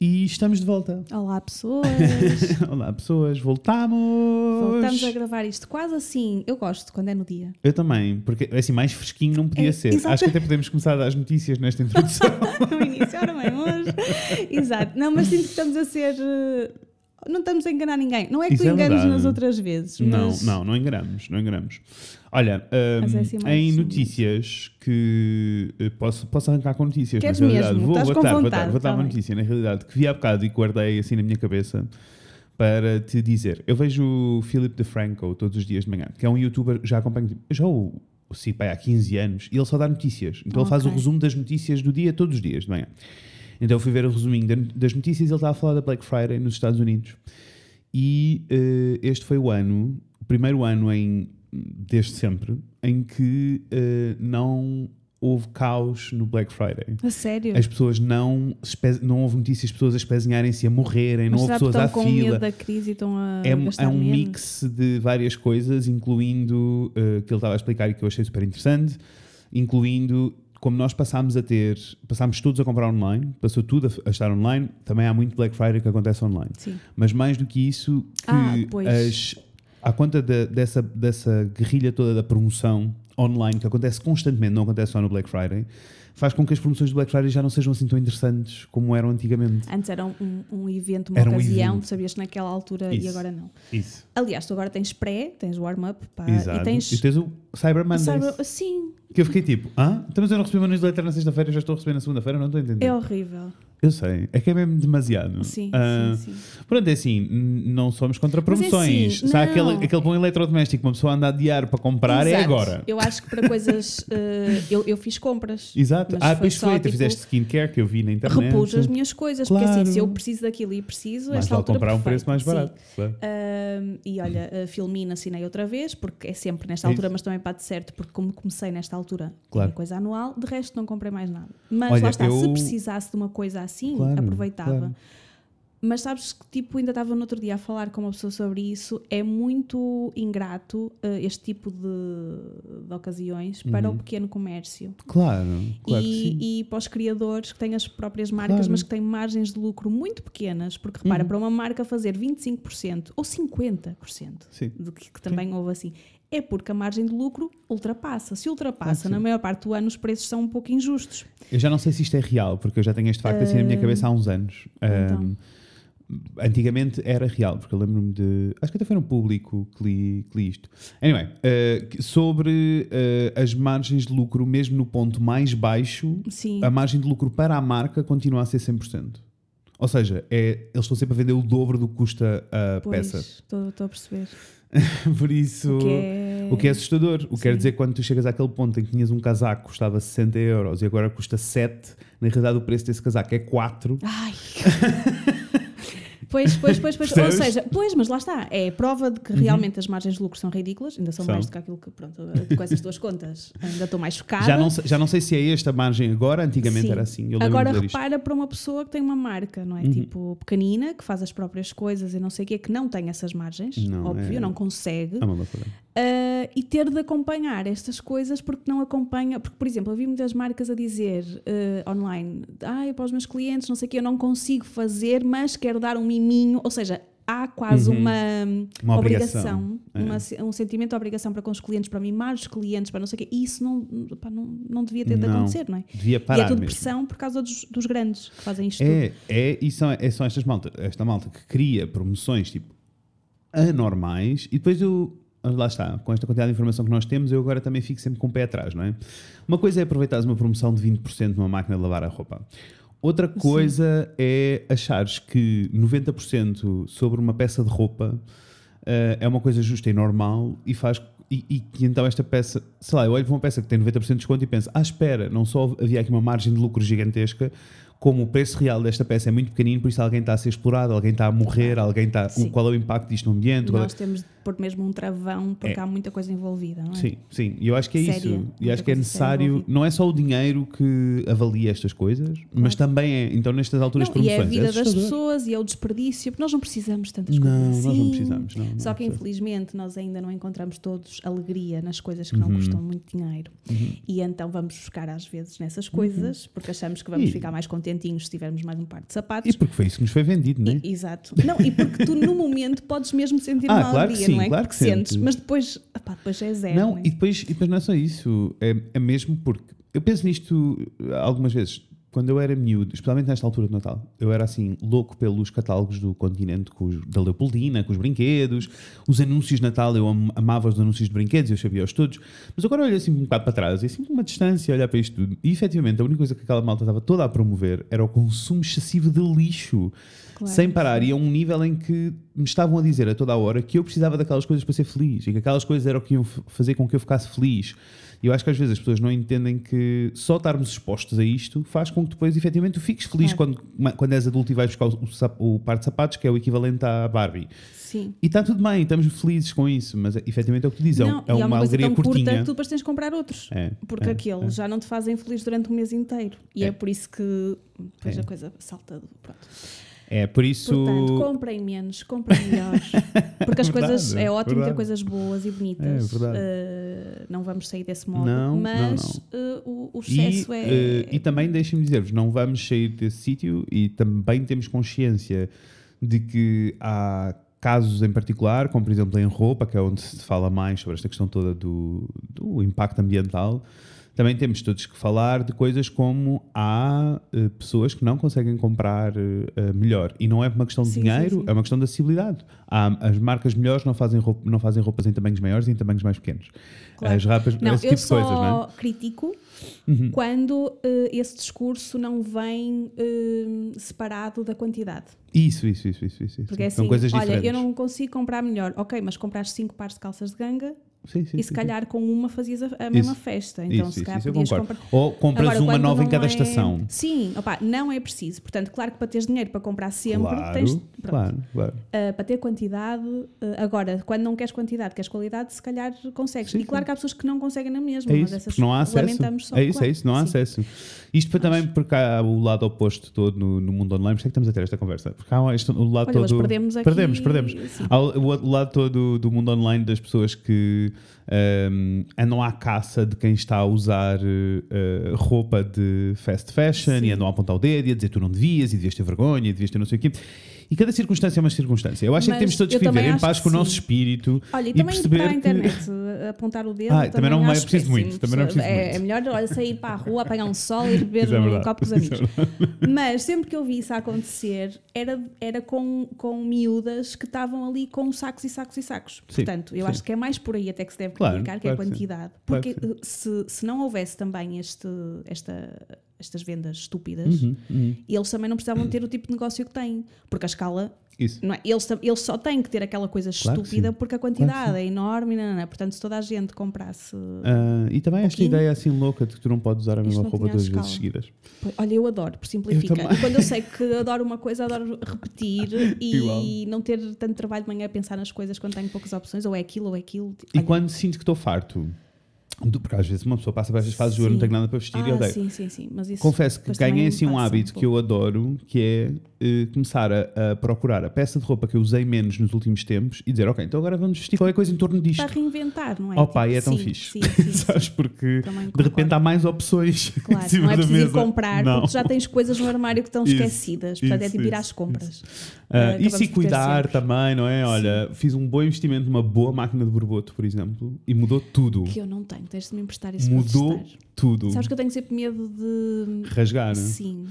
E estamos de volta. Olá, pessoas! Olá, pessoas, voltamos! Voltamos a gravar isto quase assim. Eu gosto quando é no dia. Eu também, porque assim, mais fresquinho não podia É, ser. exato. Acho que até podemos começar a dar as notícias nesta introdução. no início, ora bem, hoje. Exato. Não, mas sinto que estamos a ser. Não estamos a enganar ninguém. Não é que Isso tu é verdade. nas outras vezes. não, mas... não, não enganamos, não enganamos. Olha, hum, é assim em notícias que eh, posso, posso arrancar com notícias, Queres na realidade. mesmo? Vou, Estás vou dar, vou dar, vou dar tá uma notícia, na realidade, que vi há bocado e guardei assim na minha cabeça para te dizer. Eu vejo o Philip DeFranco todos os dias de manhã, que é um youtuber, já acompanho, já o, o pá, há 15 anos, e ele só dá notícias. Então ele faz o resumo das notícias do dia todos os dias de manhã. Então eu fui ver o resuminho da- das notícias e ele estava a falar da Black Friday nos Estados Unidos. E eh, este foi o ano, o primeiro ano em, desde sempre, em que eh, não houve caos no Black Friday. A sério? As pessoas não, não houve notícias de pessoas a espezinharem-se a morrerem, não Mas houve será que pessoas à com fila. medo da crise e estão a É, é um menos? mix de várias coisas, incluindo eh, que ele estava a explicar e que eu achei super interessante, incluindo como nós passámos a ter, passámos todos a comprar online, passou tudo a, estar online, também há muito Black Friday que acontece online. Sim. Mas mais do que isso, que Ah, as, à conta da- dessa, dessa guerrilha toda da promoção online, que acontece constantemente, não acontece só no Black Friday, faz com que as promoções do Black Friday já não sejam assim tão interessantes como eram antigamente. Antes era um, um evento, uma Era um ocasião, evento. sabias naquela altura e Isso. agora não. Isso. Aliás, tu agora tens pré, tens warm-up e tens. E tens o Cyber Mondays. Cyber- Sim, Que eu fiquei tipo, ah, então mas eu não recebi uma newsletter na sexta-feira, já estou a receber na segunda-feira, não estou a entender. é horrível. Eu sei, é que é mesmo demasiado. Sim, Ah, sim, sim. Pronto, é assim, não somos contra Mas é promoções. assim, Se há não. aquele, aquele bom eletrodoméstico que uma pessoa anda a adiar para comprar, é Exato. agora. Eu acho que para coisas. eh, eu, eu fiz compras. Exato. Mas ah, foi pois só, foi, tu tipo, fizeste skincare que eu vi na internet. Repus as minhas coisas, porque Claro. assim, se eu preciso daquilo e preciso, Mais esta altura comprar um perfeita. preço mais barato. claro. Ahm, e olha, a Filmina assinei outra vez, porque é sempre nesta É altura, isso. mas também bate certo, porque como comecei nesta altura, Claro. é coisa anual, de resto não comprei mais nada. Mas Olha, lá está, se eu- precisasse de uma coisa assim, Claro, aproveitava. claro. Mas sabes que tipo, ainda estava no outro dia a falar com uma pessoa sobre isso, é muito ingrato eh, este tipo de, de ocasiões para Uhum. o pequeno comércio. Claro, claro que sim. E, e para os criadores que têm as próprias marcas, Claro. mas que têm margens de lucro muito pequenas, porque repara, Uhum. para uma marca fazer 25% ou 50%, Sim. de que, que também houve assim, é porque a margem de lucro ultrapassa. Se ultrapassa, Claro na maior parte do ano os preços são um pouco injustos. Eu já não sei se isto é real, porque eu já tenho este facto assim na minha cabeça há uns anos. então. Um, antigamente era real, porque eu lembro-me de. Acho que até foi no público que li, que li isto. Anyway, uh, sobre uh, as margens de lucro, mesmo no ponto mais baixo, Sim. a margem de lucro para a marca continua a ser 100%. Ou seja, é, eles estão sempre a vender o dobro do que custa a Pois, peça. estou a perceber. Por isso. O que é, O que é assustador. O que quer dizer que quando tu chegas àquele ponto em que tinhas um casaco que custava 60 euros e agora custa 7, na realidade o preço desse casaco é 4. Ai. Pois, pois, pois, pois. Ou seja, pois, mas lá está. É prova de que realmente as margens de lucro são ridículas, ainda são, São. mais do que aquilo que, pronto, com essas duas contas, ainda estou mais chocada. Já não, sei- já não sei se é esta margem agora, antigamente Sim. era assim. Agora ver isto. repara para uma pessoa que tem uma marca, não é? Uhum. Tipo pequenina, que faz as próprias coisas e não sei o quê, que não tem essas margens, Não, óbvio, é- não consegue. É uma loucura. E ter de acompanhar estas coisas porque não acompanha. Porque, por exemplo, eu vi muitas marcas a dizer ah, online: ah, para os meus clientes, não sei o quê, eu não consigo fazer, mas quero dar um miminho. Ou seja, há quase Uhum. uma, Uma obrigação, obrigação, é. uma- um sentimento de obrigação para com os clientes, para mimar os clientes, para não sei o quê. E isso não, pá, não, não devia ter de Não. acontecer, não é? Devia e parar é tudo mesmo. pressão por causa dos, dos grandes que fazem isto tudo. É, é, e são, é, são estas malta, esta malta que cria promoções tipo anormais e depois eu. Lá está, com esta quantidade de informação que nós temos, eu agora também fico sempre com o pé atrás, não é? Uma coisa é aproveitares uma promoção de 20% numa máquina de lavar a roupa. Outra coisa é achares que 90% sobre uma peça de roupa eh, é uma coisa justa e normal e faz e, e que então esta peça, sei lá, eu olho para uma peça que tem 90% de desconto e penso, ah, espera, não só havia aqui uma margem de lucro gigantesca, como o preço real desta peça é muito pequenino, por isso alguém está a ser explorado, alguém está a morrer, alguém está. Sim. qual é o impacto disto no ambiente? é- Nós temos de pôr mesmo um travão porque É. há muita coisa envolvida, não é? Sim, sim. E eu acho que é Séria, isso. E acho que é necessário. Não é só o dinheiro que avalia estas coisas, mas também é. Então, nestas alturas Não, de e é a promoções. vida das assustador. pessoas e é o desperdício, porque nós não precisamos de tantas Não, coisas nós assim. não precisamos. Não, não Só que infelizmente nós ainda não encontramos todos alegria nas coisas que não Uhum. custam muito dinheiro. E então vamos buscar às vezes nessas coisas, porque achamos que vamos E- ficar mais contentinhos se tivermos mais um par de sapatos. E porque foi isso que nos foi vendido, não é? E- Exato. Não, e porque tu no momento podes mesmo sentir Ah, uma claro alegria, sim, não é? claro que sentes, sentes. mas depois, epá, depois é zero. Não, é? e depois, e depois não é só isso. É, é mesmo porque eu penso nisto algumas vezes. Quando eu era miúdo, especialmente nesta altura de Natal, eu era assim louco pelos catálogos do continente com os- da Leopoldina, com os brinquedos, os anúncios de Natal, eu am- amava os anúncios de brinquedos, eu sabia-os todos, mas agora olho assim um bocado para trás e assim uma distância olhar para isto tudo. E efetivamente a única coisa que aquela malta estava toda a promover era o consumo excessivo de lixo, Claro. sem parar, e a um nível em que me estavam a dizer a toda a hora que eu precisava daquelas coisas para ser feliz e que aquelas coisas eram o que iam fazer com que eu ficasse feliz. E eu acho que às vezes as pessoas não entendem que só estarmos expostos a isto faz com que depois, efetivamente, tu fiques feliz Claro. quando, quando és adulto e vais buscar o, o par de sapatos, que é o equivalente à Barbie. Sim. E está tudo bem, estamos felizes com isso, mas efetivamente é o que tu dizes, é um- Não, é uma, é uma coisa alegria tão curta que tu depois tens de comprar outros. É, Porque é, aqueles é. já não te fazem feliz durante o mês inteiro. E é, É. por isso que depois É. a coisa salta. do- Pronto. É, por isso. Portanto, comprem menos, comprem melhor. Porque as Verdade, coisas. É ótimo verdade. ter coisas boas e bonitas. É, verdade. Uh, não vamos sair desse modo. Não, não, mas uh, o, o excesso e, é. eh, e também deixem-me dizer-vos, não vamos sair desse sítio e também temos consciência de que há casos em particular, como por exemplo em roupa, que é onde se fala mais sobre esta questão toda do, do impacto ambiental, também temos todos que falar de coisas como há eh, pessoas que não conseguem comprar eh, melhor. E não é uma questão de Sim, dinheiro, sim, sim. é uma questão de acessibilidade. Há, as marcas melhores não fazem, roupa, não fazem roupas em tamanhos maiores e em tamanhos mais pequenos. Claro. As rapas, Não, esse tipo de coisas, não é? critico Uhum. quando eh, esse discurso não vem separado da quantidade. Isso, isso, isso, isso, isso. Porque é assim, São coisas olha, diferentes. eu não consigo comprar melhor. Ok, mas compraste cinco pares de calças de ganga Sim, sim, e se calhar com uma fazias a, a mesma festa. Então isso, se calhar isso podias comprar. Ou compras Agora, uma nova em cada é- estação. Sim, opá, não é preciso. Portanto, claro que para teres dinheiro para comprar sempre, Claro, tens. Claro, claro. Uh, para ter quantidade, uh, agora, quando não queres quantidade, queres qualidade, se calhar consegues. Sim, e claro que há pessoas que não conseguem na mesma, É mas isso, essas não há acesso. só. É isso, claro. é isso, não há acesso. Isto para também porque há o lado oposto todo no, no mundo online, por isso é que estamos a ter esta conversa. Porque há este, o lado Olha, todo. perdemos aqui. Perdemos, perdemos. Há o, o lado todo do mundo online das pessoas que um, andam à caça de quem está a usar uh, roupa de fast fashion Sim. e andam a apontar o dedo e a dizer tu não devias e devias ter vergonha e devias ter não sei o quê. E cada circunstância é uma circunstância. Eu acho é que Mas temos todos que viver em paz que com o nosso espírito Olha, e, e também perceber para a que- internet, uh, apontar o dedo. Ah, também não é preciso muito, também não é preciso é, muito. é melhor olha, sair para a rua, apanhar um sol e beber é um copo com os é amigos. Mas sempre que eu vi isso acontecer, era, era com, com miúdas que estavam ali com sacos e sacos e sacos. Sim, Portanto, eu sim. acho que é mais por aí até que se deve Claro, comunicar, que é a claro que sim. quantidade. Claro Porque que sim. uh, se, se não houvesse também este, esta, estas vendas estúpidas, Uhum, uhum. eles também não precisavam ter o tipo de negócio que têm. Porque a escala Isso. não é? eles, eles só têm que ter aquela coisa Claro estúpida porque a quantidade Claro é enorme. Não, não, não. Portanto, se toda a gente comprasse. Ah, e também esta pouquinho. ideia assim louca de que tu não podes usar a mesma roupa duas escala. vezes seguidas. Pois, Olha, eu adoro, por simplificar. E quando eu sei que adoro uma coisa, adoro repetir e não ter tanto trabalho de manhã a pensar nas coisas quando tenho poucas opções, ou é aquilo ou é aquilo. E Olha, quando sinto que estou farto, do- porque às vezes uma pessoa passa por estas fases, eu não Sim. tenho nada para vestir e ah, odeio. sim, sim, sim. Confesso que ganhei assim um hábito que pouco. eu adoro, que é eh, começar a, a procurar a peça de roupa que eu usei menos nos últimos tempos e dizer, ok, então agora vamos vestir qualquer coisa em torno disto. Para reinventar, não é? Oh pá, e é Tipo, tão sim, fixe. Sim, sim. Sabes? Porque de repente há mais opções Claro, não é preciso ir comprar, Não. porque já tens coisas no armário que estão Isso, esquecidas. Portanto, é tipo ir às compras. Ah, e se cuidar também, não é? Olha, fiz um bom investimento numa boa máquina de borboto, por exemplo, e mudou tudo. Que eu não tenho, tens de me emprestar isso Mudou tudo. Sabes que eu tenho sempre medo de. Rasgar, né? Sim.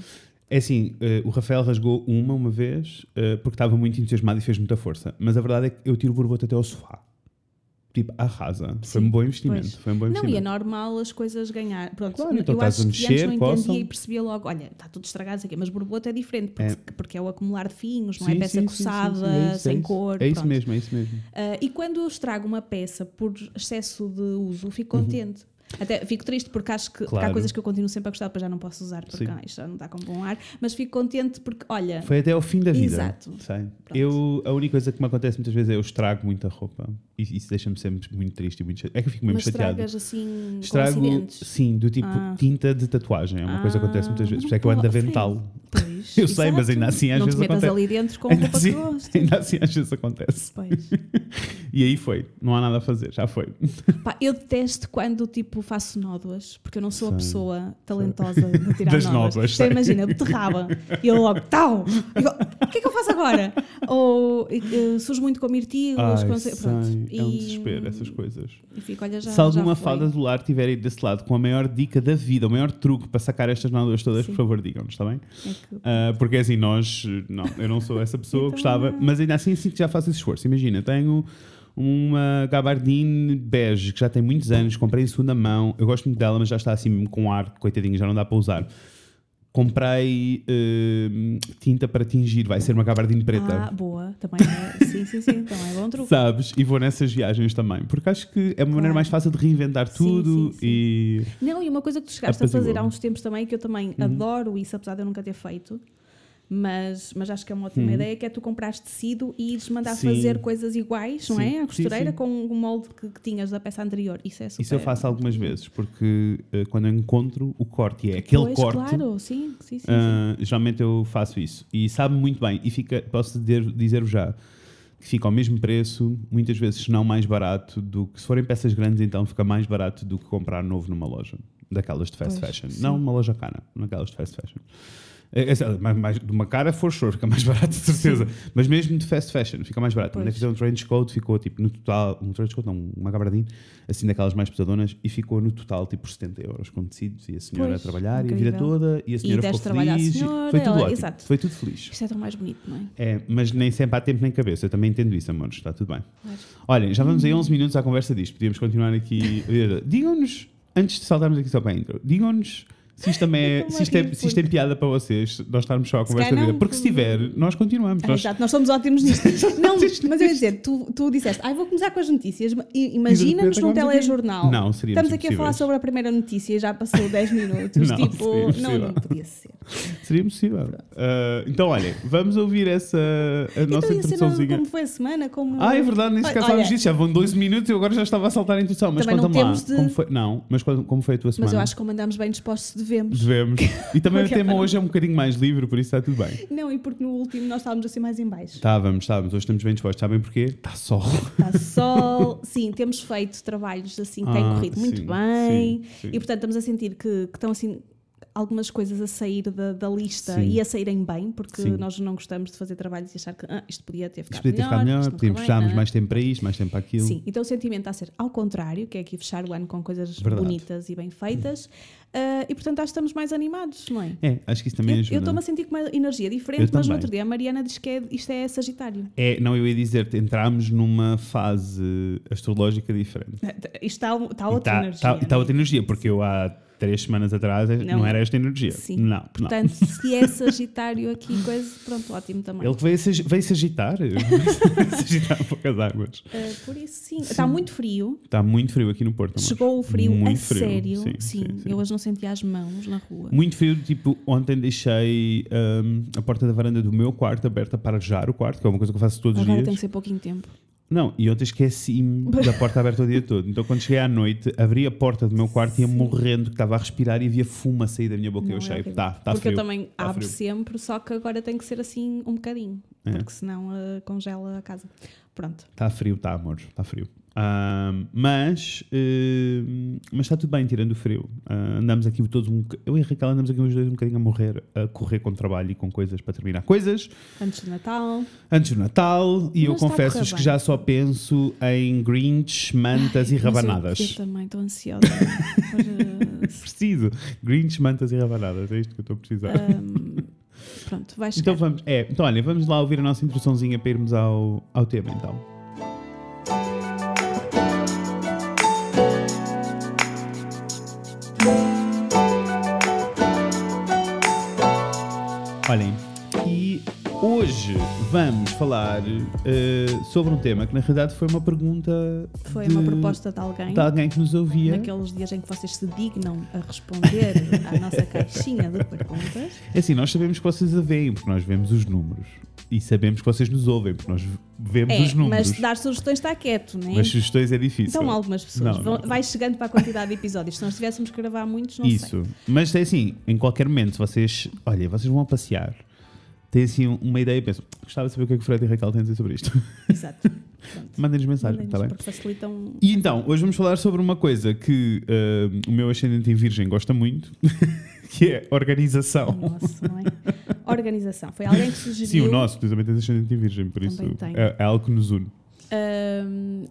É assim, eh, o Rafael rasgou uma uma vez eh, porque estava muito entusiasmado e fez muita força. Mas a verdade é que eu tiro o borboto até ao sofá. Tipo, arrasa. Foi Sim, um bom investimento. pois. Foi um bom Não, e é investimento. normal as coisas ganhar. Pronto, Claro, então eu estás acho a que mexer, antes não entendia e percebia logo: olha, está tudo estragado, aqui, mas borboleta é diferente, porque É. porque é o acumular de fios, não é Sim, peça sim, coçada, é isso, sem é isso. cor. É isso pronto. mesmo, é isso mesmo. Ah, e quando eu estrago uma peça por excesso de uso, fico contente. Até fico triste porque acho que porque há. Claro. coisas que eu continuo sempre a gostar, depois já não posso usar porque ah, isto já não dá com bom ar. Mas fico contente porque, olha, Foi até ao fim da vida. Exato. Eu, a única coisa que me acontece muitas vezes é eu estrago muita roupa. E isso deixa-me sempre muito triste e muito chateado. É que eu fico mesmo mas chateado. estragas assim Estrago, sim, do tipo Ah. tinta de tatuagem. É uma coisa que acontece muitas Ah, vezes. Por isso é que eu ando pode, avental. Pois. Pois. Eu sei, mas ainda assim às não vezes acontece. ali dentro com Ainda roupa assim, ainda assim às vezes acontece. Pois. E aí foi, não há nada a fazer, já foi. Pá, eu detesto quando tipo faço nódoas, porque eu não sou a pessoa talentosa de tirar Das nódoas. nódoas, Então imagina, beterraba. E eu logo, tal! O que é que eu faço agora? Ou eh, surge muito com mirtilos, com... Pronto. sei, é um E- desespero essas coisas. E fico, olha, já, Se alguma fada do lar tiver aí desse lado com a maior dica da vida, o maior truque para sacar estas nódulas todas, Sim. por favor, digam-nos, está bem? É que- Ah, porque assim, nós, não, eu não sou essa pessoa, Eu gostava, mas ainda assim sinto que já faço esse esforço. Imagina, tenho uma gabardine bege que já tem muitos anos, comprei em segunda mão, eu gosto muito dela, mas já está assim com ar, coitadinho, já não dá para usar. Comprei eh, tinta para tingir, vai ser uma gabardine preta. Ah, boa. Também é. Sim, sim, sim. Também é bom truque. Sabes? E vou nessas viagens também, porque acho que é uma maneira Claro. mais fácil de reinventar Sim, tudo sim, sim. e. Não, e uma coisa que tu chegaste a fazer Apazigou. há uns tempos também, que eu também Uhum. adoro isso, apesar de eu nunca ter feito, mas, mas acho que é uma ótima Uhum. ideia, que é tu comprares tecido e ires mandar Sim. fazer coisas iguais, não Sim, é? À costureira sim. com o molde que, que tinhas da peça anterior. Isso é super. Isso eu faço algumas vezes, porque eh, quando eu encontro o corte e é aquele Pois, corte. claro, sim, sim, sim. ah, geralmente eu faço isso e sabe muito bem e fica, posso dizer- dizer-vos já que fica ao mesmo preço, muitas vezes se não mais barato do que se forem peças grandes, então fica mais barato do que comprar novo numa loja daquelas de fast Pois, fashion, não uma loja cara, naquelas de fast fashion. É, é, mais, mais- de uma cara for sure, fica mais barato de certeza. Mas mesmo de fast fashion fica mais barato. Pois. fizer um trench coat, ficou tipo no total, um trench coat, não, uma gabardine, assim daquelas mais pesadonas, e ficou no total tipo por 70 euros com tecidos e a senhora Pois, a trabalhar e a vida incrível. toda e a senhora deste ficou feliz. e senhora, foi tudo ela- ótimo. exato. Foi tudo feliz. Isto é tão mais bonito, não é? É, mas nem sempre há tempo nem cabeça. Eu também entendo isso, amores. Está tudo bem. Claro. Olhem, já vamos aí 11 minutos à conversa disto. Podíamos continuar aqui. Digam-nos, antes de saltarmos aqui só para a intro, digam-nos se isto também é, se isto é, se isto é piada para vocês, nós estarmos só a conversa da vida. Porque se tiver, nós continuamos. Ah, Nós, Exato, nós somos ótimos nisto. não, mas eu ia dizer, tu, tu disseste, ai, vou começar com as notícias. Imagina-nos num telejornal. Não, seríamos Estamos aqui a falar sobre a primeira notícia e já passou 10 minutos. Não, tipo, seria não, não podia ser. Seria possível. Ah, então, olhem, vamos ouvir essa a nossa então, a cena de introduçãozinha. como foi a semana? Como... Ah, é verdade, nem sequer Olha, falamos disso. Já vão 12 minutos e eu agora já estava a saltar a introdução. Mas conta-me lá. de- Como foi, não, mas como foi a tua semana? Mas eu acho que como andamos bem dispostos, devemos. Devemos. E também o Qualquer tema hoje é um bocadinho mais livre, por isso está tudo bem. Não, e porque no último nós estávamos assim mais em baixo. Estávamos, estávamos. Hoje estamos bem dispostos. Sabem porquê? Está sol. Está sol. Sim, temos feito trabalhos assim que têm Ah, corrido muito sim, bem. sim, sim. E portanto estamos a sentir que, que estão assim algumas coisas a sair da, da lista Sim. e a saírem bem, porque Sim. nós não gostamos de fazer trabalhos e achar que ah, isto podia ter Isto ficado podia ter ficado melhor, isto podíamos fecharmos é? mais tempo para isto, mais tempo para aquilo. Sim, então o sentimento está a ser ao contrário, que é aqui fechar o ano com coisas Verdade. bonitas e bem feitas. Ah, e portanto acho que estamos mais animados, não é? É, acho que isso também Eu- ajuda. Eu estou-me a sentir com uma energia diferente, Eu mas no outro dia a Mariana diz que é- isto é Sagitário. É, não, eu ia dizer, entramos numa fase astrológica diferente. Isto está, está outra tá- energia. tá- não está é? outra energia, porque eu há três semanas atrás não, Não. era esta energia. Sim. Não, Portanto, se é Sagitário aqui, coisa, pronto, ótimo também. não. Ele veio, se, veio se agitar. veio se agitar poucas águas. Ah, por isso, sim. Está muito frio. Está muito frio aqui no Porto. amor. Chegou o frio Muito a frio. sério. Sim, Sim, sim, eu hoje não sentia as mãos na rua. Muito frio, tipo, ontem deixei hum, a porta da varanda do meu quarto aberta para arejar o quarto, que é uma coisa que eu faço todos os Agora dias. tem que ser pouquinho tempo. Não, e ontem esqueci-me da porta aberta o dia todo. Então, quando cheguei à noite, abri a porta do meu quarto e ia morrendo, que estava a respirar e havia fumo a sair da minha boca. e Não, eu é achei, tá, tá Porque frio. eu também tá abro frio. sempre, só que agora tem que ser assim um bocadinho. É. Porque senão ah, congela a casa. Pronto. Está frio, está, amor, está frio. Mas hum, mas está tudo bem, tirando o frio. Ah, andamos aqui todos um Eu e a Raquel andamos aqui os dois um bocadinho a morrer, a correr com trabalho e com coisas para terminar coisas Antes do Natal. antes do Natal. E eu Mas a confesso-vos que já só penso em Grinch, mantas e Mas eu- rabanadas. Eu, também estou ansiosa. Preciso. Grinch, mantas e rabanadas. É isto que eu estou a precisar. Ahm, pronto, vai chegar. Então vamos, é, então olha, vamos lá ouvir a nossa introduçãozinha para irmos ao, ao tema então. Vamos falar eh, sobre um tema que na realidade foi uma pergunta Foi de, uma proposta de alguém. de alguém que nos ouvia. Naqueles dias em que vocês se dignam a responder à nossa caixinha de perguntas. É assim, nós sabemos que vocês a veem, porque nós vemos os números. E sabemos que vocês nos ouvem, porque nós vemos É, os números. mas dar sugestões está quieto, não é? Mas sugestões é difícil. Então algumas pessoas. Não, Vão- não. Vai chegando para a quantidade de episódios. Se nós tivéssemos que gravar muitos, não Isso. Mas é assim, em qualquer momento, vocês, olha, vocês vão a passear têm assim uma ideia e pensam, gostava de saber o que é que o Fred e a Raquel têm a dizer sobre isto. Exato. Mandem-nos mensagem, está bem? Facilitam. E então, hoje vamos falar sobre uma coisa que uh, o meu ascendente em virgem gosta muito, que é organização. Nossa, não é? Organização. Foi alguém que sugeriu. Sim, o nosso, tu também tens ascendente em virgem, por isso Também tenho. é, é algo que nos une.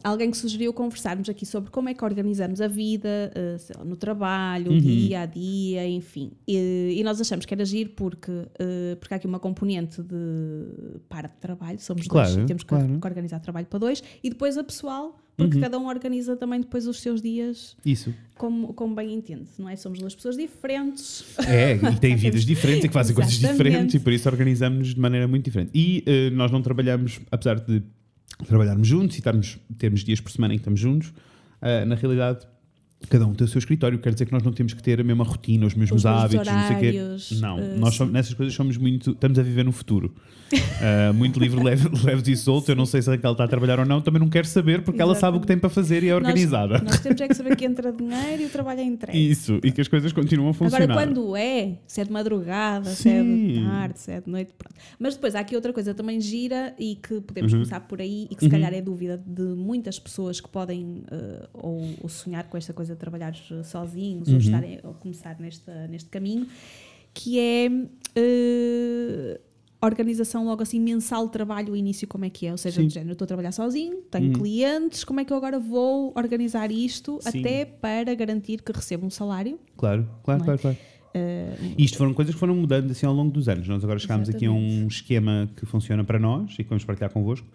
Alguém que sugeriu conversarmos aqui sobre como é que organizamos a vida sei lá, no trabalho, Uhum. dia a dia, enfim. E, e nós achamos que era agir porque, ah, porque há aqui uma componente de para de trabalho, somos Claro, dois, temos que, claro. que organizar trabalho para dois, e depois a pessoal, porque Uhum. cada um organiza também depois os seus dias Isso. como, como bem entende, não é? Somos duas pessoas diferentes. É, e têm vidas diferentes e que fazem coisas diferentes e por isso organizamos de maneira muito diferente. E eh, nós não trabalhamos, apesar de trabalharmos juntos e termos dias por semana em que estamos juntos, eh, na realidade cada um tem o seu escritório, quer dizer que nós não temos que ter a mesma rotina, os mesmos Os hábitos, não sei o quê. horários, Não, eh, nós sim. somos- nessas coisas somos muito, estamos a viver no futuro. Eh, muito livre, leve, leve e solto. Eu não sei se a Raquel está a trabalhar ou não, também não quero saber porque ela sabe o que tem para fazer e é organizada. Nós, nós temos é que saber que entra dinheiro e o trabalho é entregue. Isso, e que as coisas continuam a funcionar. Agora, quando é, se é de madrugada, se é de Sim. tarde, se é de noite, pronto. Mas depois há aqui outra coisa também gira e que podemos Uhum. começar por aí e que se calhar é dúvida de muitas pessoas que podem eh, ou, ou sonhar com esta coisa de trabalhar eh, sozinhos Uhum. ou, estarem, ou começar nesta, neste caminho, que é eh, organização logo assim mensal de trabalho, o início como é que é, ou seja, Sim. do género, estou a trabalhar sozinho, tenho Uhum. clientes, como é que eu agora vou organizar isto Sim. até para garantir que recebo um salário Claro, claro, é? claro, claro. E Isto foram coisas que foram mudando assim ao longo dos anos. Nós agora chegámos aqui a um esquema que funciona para nós e que vamos partilhar convosco,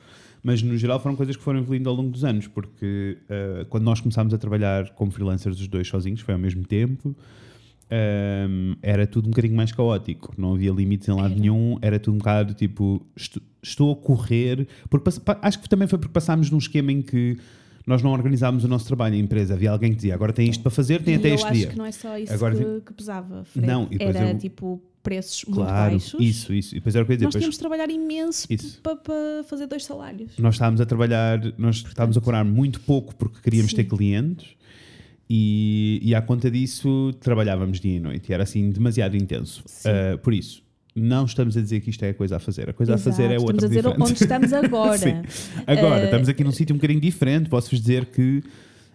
mas no geral foram coisas que foram evoluindo ao longo dos anos, porque eh, quando nós começámos a trabalhar como freelancers os dois sozinhos, foi ao mesmo tempo, ehm, era tudo um bocadinho mais caótico, não havia limites em lado nenhum, era tudo um bocado tipo, estou, estou a correr, porque acho que também foi porque passámos num esquema em que nós não organizámos o nosso trabalho, a empresa, havia alguém que dizia agora tem isto para fazer, tem e até eu este acho dia. que não é só isso Agora que, tem- que pesava, Fred. Não, e era eu- tipo preços muito Claro, baixos. isso, isso. E depois era o que eu ia dizer. Nós tínhamos de trabalhar imenso para fazer dois salários. nós estávamos a trabalhar, nós estávamos a cobrar muito pouco porque queríamos Sim. ter clientes e, e à conta disso trabalhávamos dia e noite e era assim demasiado intenso. Uh, por isso, não estamos a dizer que isto é a coisa a fazer. A coisa a fazer é Exato, outra Estamos a dizer diferente. onde estamos agora. Agora, Eh, estamos aqui num sítio um bocadinho diferente. Posso-vos dizer que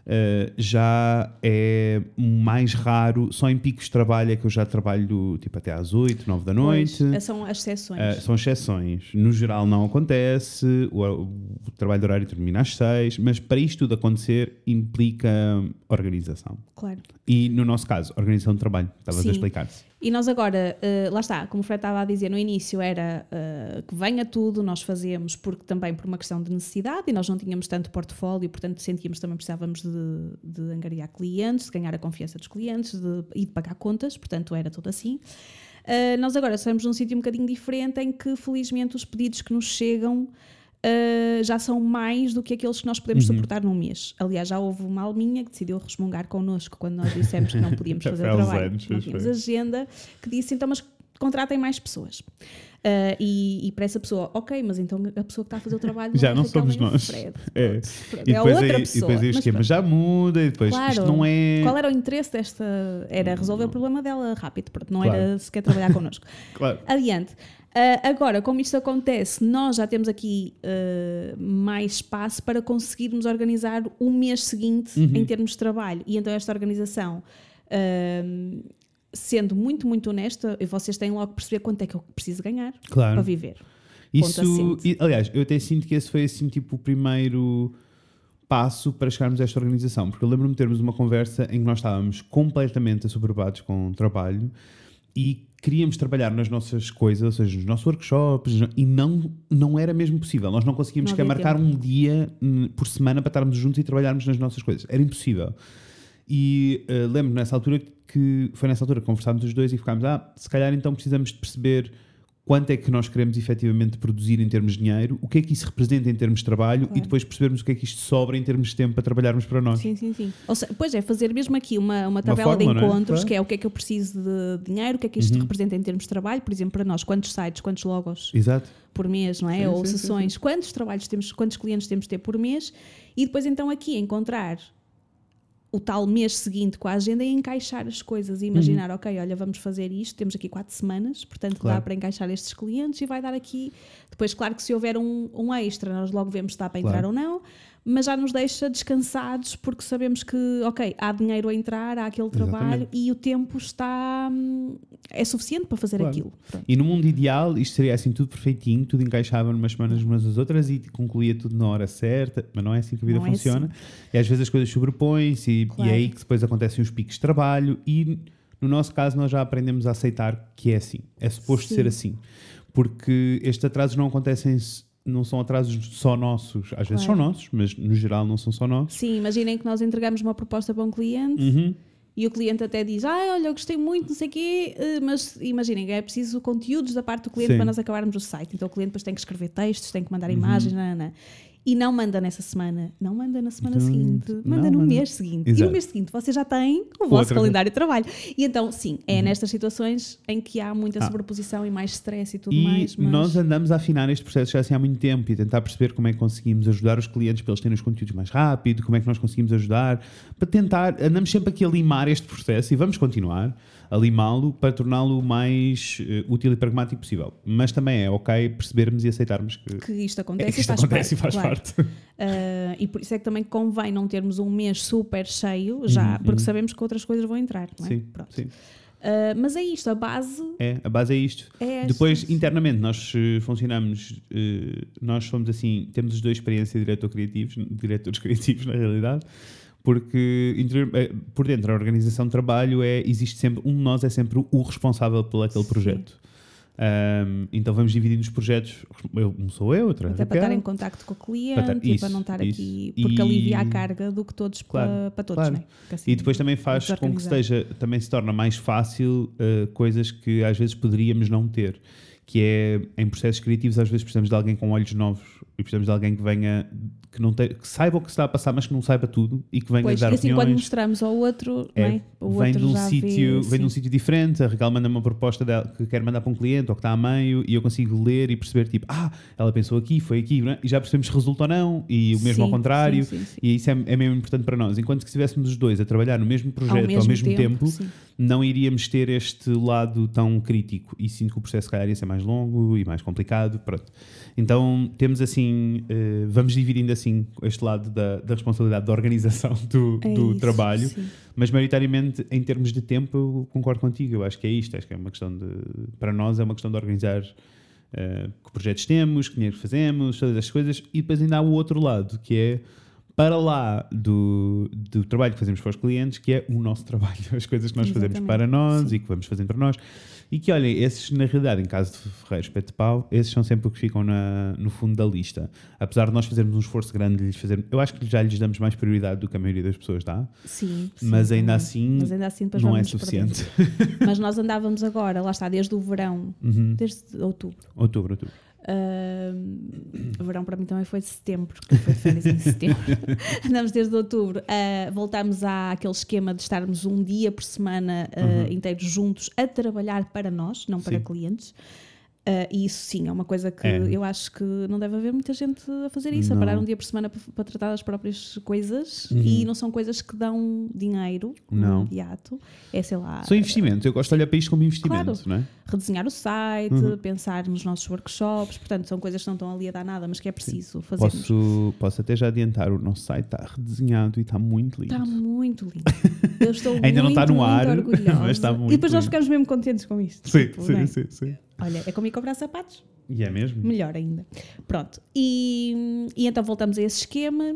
uh, já é mais raro, só em picos de trabalho é que eu já trabalho tipo até às 8, 9 da noite. Pois, são as exceções. Uh, são exceções. No geral não acontece, o, o trabalho de horário termina às 6, mas para isto tudo acontecer implica organização. Claro. E no nosso caso, organização de trabalho. Estavas Sim. a explicar-se. E nós agora, eh, lá está, como o Fred estava a dizer no início, era eh, que venha tudo, nós fazemos porque também por uma questão de necessidade e nós não tínhamos tanto portfólio, portanto sentíamos também precisávamos de, de angariar clientes, de ganhar a confiança dos clientes de, e de pagar contas, portanto era tudo assim. Eh, nós agora estamos num sítio um bocadinho diferente em que felizmente os pedidos que nos chegam eh, já são mais do que aqueles que nós podemos Uhum. suportar num mês. Aliás, já houve uma alminha que decidiu resmungar connosco quando nós dissemos que não podíamos fazer trabalho, anos, não tínhamos foi. agenda, que disse então, mas contratem mais pessoas. Ah, e, e para essa pessoa, ok, mas então a pessoa que está a fazer o trabalho Já é não somos nós. Fred. É. Pronto, E é outra aí, e pessoa. depois aí o esquema já muda e depois Claro. isto não é. Qual era o interesse desta? Era resolver o problema dela rápido, pronto, não Claro. era sequer trabalhar connosco. Claro. Adiante. Ah, agora, como isto acontece, nós já temos aqui ah, mais espaço para conseguirmos organizar o mês seguinte Uhum. em termos de trabalho. E então esta organização, ah, sendo muito, muito honesta, vocês têm logo que perceber quanto é que eu preciso ganhar para Claro. viver. Isso, e, aliás, eu até sinto que esse foi assim tipo o primeiro passo para chegarmos a esta organização, porque eu lembro-me de termos uma conversa em que nós estávamos completamente assoberbados com o trabalho e queríamos trabalhar nas nossas coisas, ou seja, nos nossos workshops, e não, não era mesmo possível. Nós não conseguíamos Não marcar tempo. um dia hum, por semana para estarmos juntos e trabalharmos nas nossas coisas. Era impossível. E eh, lembro nessa altura que foi nessa altura que conversámos os dois e ficámos, ah, se calhar então precisamos de perceber quanto é que nós queremos efetivamente produzir em termos de dinheiro, o que é que isso representa em termos de trabalho Claro. e depois percebermos o que é que isto sobra em termos de tempo para trabalharmos para nós. Sim, sim, sim. Ou seja, pois é, fazer mesmo aqui uma, uma tabela fórmula, de não é? encontros, Claro. que é o que é que eu preciso de dinheiro, o que é que isto Uhum. representa em termos de trabalho, por exemplo, para nós, quantos sites, quantos logos Exato. por mês, não é? Sim, Ou sim, sim, sessões, quantos trabalhos temos, quantos clientes temos de ter por mês, e depois então aqui encontrar o tal mês seguinte com a agenda e encaixar as coisas e imaginar, ok, olha, vamos fazer isto, temos aqui quatro semanas, portanto Uhum. Claro. dá para encaixar estes clientes e vai dar aqui. Depois, claro que se houver um, um extra, nós logo vemos se dá para Claro. entrar ou não, mas já nos deixa descansados porque sabemos que, ok, há dinheiro a entrar, há aquele trabalho Exatamente. e o tempo está. hum, é suficiente para fazer Claro. aquilo. Pronto. E no mundo ideal, isto seria assim tudo perfeitinho, tudo encaixava numas semanas umas às outras e concluía tudo na hora certa, mas não é assim que a vida Não é funciona. E às vezes as coisas sobrepõem-se e, Claro. e é aí que depois acontecem os picos de trabalho e no nosso caso nós já aprendemos a aceitar que é assim, é suposto Sim. ser assim. Porque estes atrasos não acontecem, não são atrasos só nossos, às vezes são nossos, mas no geral não são só nossos. Sim, imaginem que nós entregamos uma proposta para um cliente Uhum. e o cliente até diz: Ah, olha, eu gostei muito, não sei o quê, eh, mas imaginem, é preciso conteúdos da parte do cliente Sim. para nós acabarmos o site. Então o cliente depois tem que escrever textos, tem que mandar Uhum. imagens, nanana. E não manda nessa semana, não manda na semana Então, seguinte, não, manda no manda- mês seguinte. E Exato. no mês seguinte você já tem o vosso Outra- calendário de trabalho. E então, sim, é nestas situações em que há muita Ah. sobreposição e mais stress e tudo E mais. Mas... nós andamos a afinar este processo já assim há muito tempo e tentar perceber como é que conseguimos ajudar os clientes para eles terem os conteúdos mais rápido, como é que nós conseguimos ajudar, para tentar, andamos sempre aqui a limar este processo e vamos continuar a limá-lo para torná-lo o mais eh, útil e pragmático possível. Mas também é ok percebermos e aceitarmos que, que isto é acontece que isto e faz acontece parte. e faz claro. parte. Ah, e por isso é que também convém não termos um mês super cheio já, Uhum, porque uhum. sabemos que outras coisas vão entrar. Não é? Sim, Pronto. sim. Ah, mas é isto, a base É, a base é isto. é. Depois, internamente, nós funcionamos, eh, nós somos assim, temos os dois experiência de diretor criativos, diretores criativos na realidade, porque eh, por dentro a organização de trabalho é, existe sempre, um de nós é sempre o responsável por aquele Sim. projeto. Ahm, então vamos dividindo os projetos, eu, um sou eu, outro é Até para estar em contacto com o cliente Para estar- e isso, para não estar isso. aqui, porque E- alivia a carga do que todos Claro, para, para todos, claro. é? Porque assim E depois também faz com que esteja, também se torna mais fácil uh, coisas que às vezes poderíamos não ter. Que é em processos criativos, às vezes precisamos de alguém com olhos novos e precisamos de alguém que venha, que, não te, que saiba o que está a passar, mas que não saiba tudo e que venha Pois, dar e assim quando mostramos ao outro, É, é? o vem outro de um sítio vem de um sítio diferente, a Raquel manda uma proposta dela, que quer mandar para um cliente ou que está a meio e eu consigo ler e perceber tipo, ah, ela pensou aqui, foi aqui, é? e já percebemos se resulta ou não e o mesmo ao Sim, contrário sim, sim, e isso é, é mesmo importante para nós. Enquanto que se estivéssemos os dois a trabalhar no mesmo projeto ao mesmo, tempo, sim. não iríamos ter este lado tão crítico e sinto que o processo se calhar ia ser mais longo e mais complicado, pronto. Então temos assim, eh, vamos dividindo assim este lado da, da responsabilidade da organização do, É do isso, trabalho, sim. mas maioritariamente em termos de tempo eu concordo contigo, eu acho que é isto, acho que é uma questão de, para nós é uma questão de organizar eh, que projetos temos, que dinheiro fazemos, todas as coisas, e depois ainda há o outro lado, que é para lá do, do trabalho que fazemos para os clientes, que é o nosso trabalho, as coisas que nós fazemos Exatamente, para nós sim. e que vamos fazendo para nós. E que, olhem, esses, na realidade, em caso de Ferreiro Espeto de Pau, esses são sempre os que ficam na- no fundo da lista. Apesar de nós fazermos um esforço grande de lhes fazer. Eu acho que já lhes damos mais prioridade do que a maioria das pessoas dá, Sim, sim, mas ainda também. assim Mas ainda assim não é suficiente. Mas nós andávamos agora, lá está, desde o verão, Uhum. desde outubro. Outubro, outubro. Ahm, o verão para mim também foi de setembro, porque foi de férias em setembro. Andamos desde outubro. Ah, voltámos àquele esquema de estarmos um dia por semana ah, inteiro juntos a trabalhar para nós, não para Uhum. Sim. clientes. Ah, e isso sim é uma coisa que É. eu acho que não deve haver muita gente a fazer isso, a Não. parar um dia por semana para, para tratar das próprias coisas Uhum. e não são coisas que dão dinheiro Não. imediato. É sei lá, São investimentos, eu gosto de olhar para isto como investimento, Claro. não é? redesenhar o site, Uhum. pensar nos nossos workshops, portanto, são coisas que não estão ali a dar nada, mas que é preciso fazermos. Posso, posso até já adiantar, o nosso site está redesenhado e está muito lindo. Está muito lindo. Eu estou Ainda não muito, está no ar, mas está muito E depois nós lindo. ficamos mesmo contentes com isto. Sim, tipo, sim, não é? sim, sim. Olha, é como ir comprar sapatos. E é mesmo? Melhor ainda. Pronto. E, e então voltamos a esse esquema.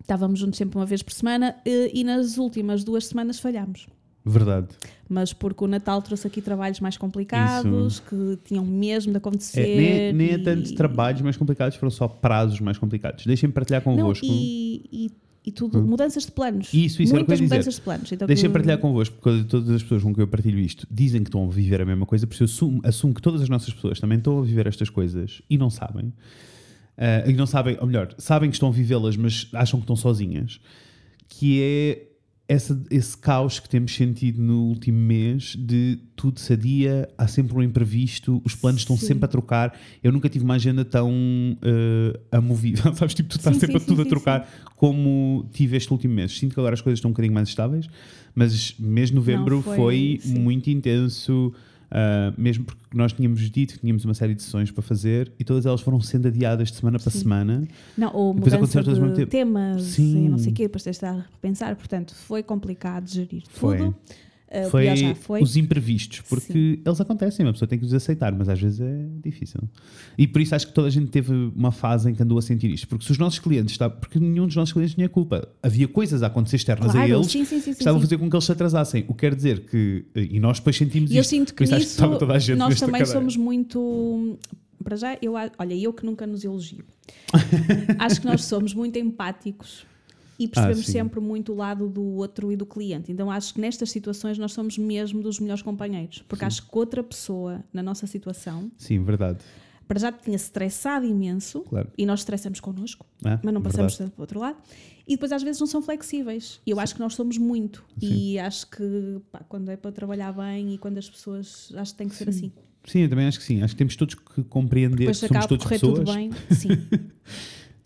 Estávamos juntos sempre uma vez por semana eh, e nas últimas duas semanas falhámos. Verdade. Mas porque o Natal trouxe aqui trabalhos mais complicados, que tinham mesmo de acontecer. É, nem, nem é e- tanto trabalhos mais complicados, foram só prazos mais complicados. Deixem-me partilhar Não, convosco. e, e, e tudo, mudanças de planos. Isso, isso eu Muitas mudanças de planos. Então, Deixem-me que- partilhar convosco, porque todas as pessoas com que eu partilho isto dizem que estão a viver a mesma coisa, por isso eu assumo, assumo que todas as nossas pessoas também estão a viver estas coisas e não sabem. Ah, e não sabem, ou melhor, sabem que estão a vivê-las, mas acham que estão sozinhas. Que é essa, esse caos que temos sentido no último mês de tudo sadia, há sempre um imprevisto, os planos estão Sim. sempre a trocar. Eu nunca tive uma agenda tão uh, amovível, sabes? Tipo, tu estás sempre sim, a tudo sim, a trocar como tive este último mês. Sinto que agora as coisas estão um bocadinho mais estáveis, mas mês de novembro Não, foi, foi- muito intenso. Uh, mesmo porque nós tínhamos dito que tínhamos uma série de sessões para fazer e todas elas foram sendo adiadas de semana para Sim. semana. Não, ou Depois mudança mesmo de tempo. temas Sim. não sei o quê, depois tens de estar a pensar. Portanto, foi complicado gerir Foi. tudo. Uh, foi, foi. os imprevistos, porque eles acontecem, uma pessoa tem que os aceitar, mas às vezes é difícil. E por isso acho que toda a gente teve uma fase em que andou a sentir isto, porque se os nossos clientes estavam, porque nenhum dos nossos clientes tinha culpa, havia coisas a acontecer externas Claro, a eles sim, sim, sim, que sim, estavam a sim. fazer com que eles se atrasassem. O que quer dizer que, e nós depois sentimos E eu isto, sinto por que nisso toda a gente nós também cadeira. somos muito. Para já, eu, olha, eu que nunca nos elogio. acho que nós somos muito empáticos e percebemos sim. sempre muito o lado do outro e do cliente. Então acho que nestas situações nós somos mesmo dos melhores companheiros. Porque acho que outra pessoa na nossa situação, Sim, verdade. para já tinha estressado imenso Claro. e nós estressamos connosco, Ah, mas não passamos verdade. para o outro lado. E depois às vezes não são flexíveis. E eu acho que nós somos muito. E acho que pá, quando é para trabalhar bem e quando as pessoas. Acho que tem que ser assim. Sim, eu também acho que sim. Acho que temos todos que compreender que somos todos pessoas. tudo bem. Sim.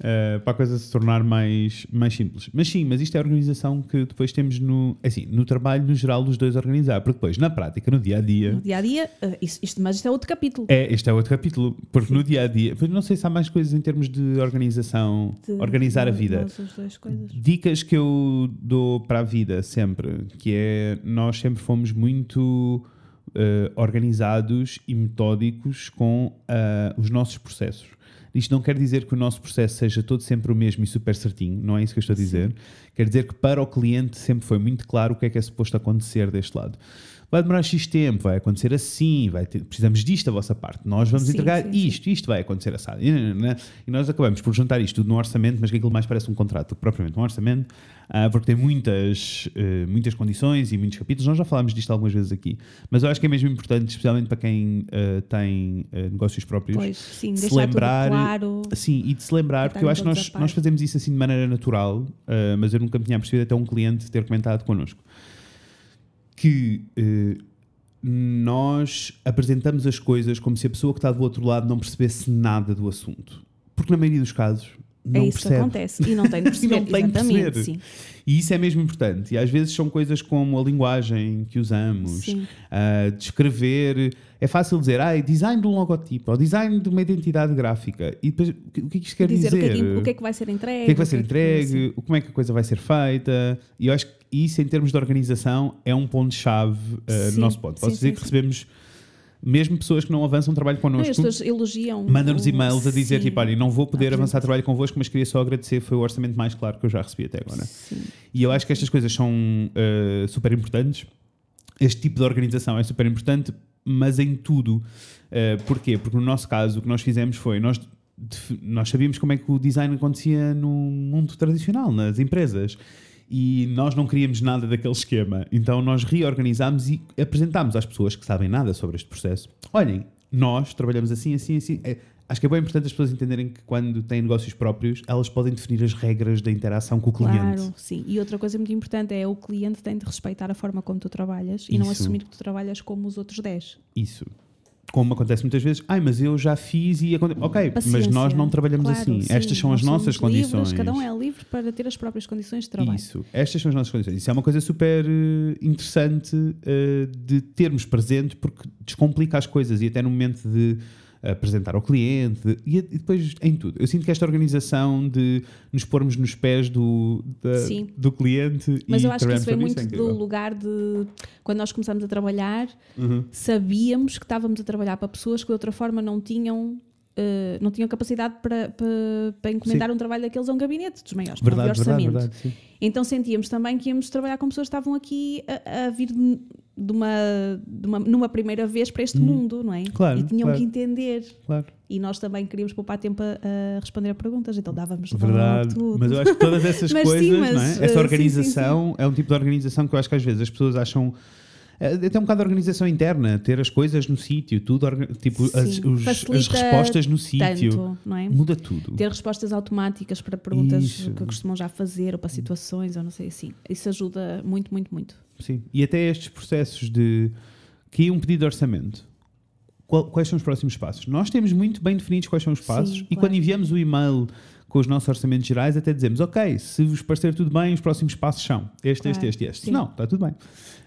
Uh, para a coisa se tornar mais, mais simples. Mas sim, mas isto é a organização que depois temos no, é assim, no trabalho no geral dos dois a organizar, porque depois na prática, no dia a dia, No dia a dia, isso, isto, mas isto é outro capítulo. é, este é outro capítulo, porque no dia a dia, pois não sei se há mais coisas em termos de organização, De- organizar a nós- vida. Dicas que eu dou para a vida sempre, que é nós sempre fomos muito eh, organizados e metódicos com os nossos processos. Isto não quer dizer que o nosso processo seja todo sempre o mesmo e super certinho, não é isso que eu estou a dizer. Quer dizer que para o cliente sempre foi muito claro o que é que é suposto acontecer deste lado. Vai demorar X tempo, vai acontecer assim, vai ter- precisamos disto da vossa parte. Nós vamos Sim, entregar sim, sim. isto, isto vai acontecer assim. E nós acabamos por juntar isto tudo no orçamento, mas que aquilo mais parece um contrato do que propriamente um orçamento, ah, porque tem muitas, eh, muitas condições e muitos capítulos. Nós já falámos disto algumas vezes aqui, mas eu acho que é mesmo importante, especialmente para quem eh, tem eh, negócios próprios, Pois, sim, se lembrar- claro. Sim, e de se lembrar, porque eu acho que nós, nós fazemos isso assim de maneira natural, ah, mas eu nunca me tinha percebido até um cliente ter comentado connosco que eh, nós apresentamos as coisas como se a pessoa que está do outro lado não percebesse nada do assunto. Porque na maioria dos casos não é isso percebe. que acontece. E não tem de E perceber. não tem Exatamente, perceber. sim. E isso é mesmo importante. E às vezes são coisas como a linguagem que usamos, ah, descrever. É fácil dizer, ah, design de um logotipo, ou design de uma identidade gráfica. E depois, o que é que isto quer Dizer, dizer? O, que é que, o que é que vai ser entregue. O que é que vai ser sim. entregue, como é que a coisa vai ser feita. E eu acho que isso, em termos de organização, é um ponto-chave uh, no nosso ponto. Posso sim, dizer sim, que recebemos, mesmo pessoas que não avançam trabalho e as connosco, pessoas elogiam. mandam-nos e-mails a dizer, sim. tipo, olha, não vou poder A avançar trabalho convosco, mas queria só agradecer, foi o orçamento mais claro que eu já recebi até agora. Sim. E eu acho que estas coisas são uh, super importantes. Este tipo de organização é super importante, mas em tudo. Uh, porquê? Porque no nosso caso, o que nós fizemos foi, nós, nós sabíamos como é que o design acontecia no mundo tradicional, nas empresas. E nós não queríamos nada daquele esquema. Então nós reorganizámos e apresentámos às pessoas que sabem nada sobre este processo. Olhem, nós trabalhamos assim, assim, assim. É, acho que é bem importante as pessoas entenderem que quando têm negócios próprios, elas podem definir as regras da interação com o cliente. Claro, sim. E outra coisa muito importante é o cliente tem de respeitar a forma como tu trabalhas e não Isso. assumir que tu trabalhas como os outros 10. Isso. Como acontece muitas vezes, ai, mas eu já fiz e aconte... Ok, mas Paciência. nós não trabalhamos Claro, assim. sim, Estas são as nossas somos livres, condições. cada um é livre para ter as próprias condições de trabalho. Isso, estas são as nossas condições. Isso é uma coisa super eh, interessante eh, de termos presente porque descomplica as coisas e até no momento de apresentar ao cliente e, e depois em tudo. Eu sinto que esta organização de nos pormos nos pés do, da- Sim. do cliente Mas eu acho que isso vem muito é do lugar de quando nós começamos a trabalhar, Uhum. sabíamos que estávamos a trabalhar para pessoas que de outra forma não tinham. eh, não tinham capacidade para, para, para encomendar um trabalho daqueles a um gabinete dos maiores, não havia Verdade, verdade, orçamento. verdade. Sim. Então sentíamos também que íamos trabalhar com pessoas que estavam aqui a, a vir de, uma, de uma- numa primeira vez para este mundo, não é? Claro, e tinham claro. que entender. Claro. E nós também queríamos poupar tempo a, a responder a perguntas, então dávamos Verdade, tudo. mas eu acho que todas essas Mas coisas, sim, mas, é? eh, essa sim, organização é um tipo de organização que eu acho que às vezes as pessoas acham É, Até um bocado de organização interna, ter as coisas no sítio, tudo, tipo, as, os- as respostas no sítio. É? Muda tudo. Ter respostas automáticas para perguntas Isso. que costumam já fazer ou para situações ou não sei assim. Isso ajuda muito, muito, muito. Sim. E até estes processos de que um pedido de orçamento. Quais são os próximos passos? Nós temos muito bem definidos quais são os passos Sim, e claro. quando enviamos o e-mail com os nossos orçamentos gerais, até dizemos, ok, se vos parecer tudo bem, os próximos passos são este, este, Claro. este, este. Sim. Não, está tudo bem.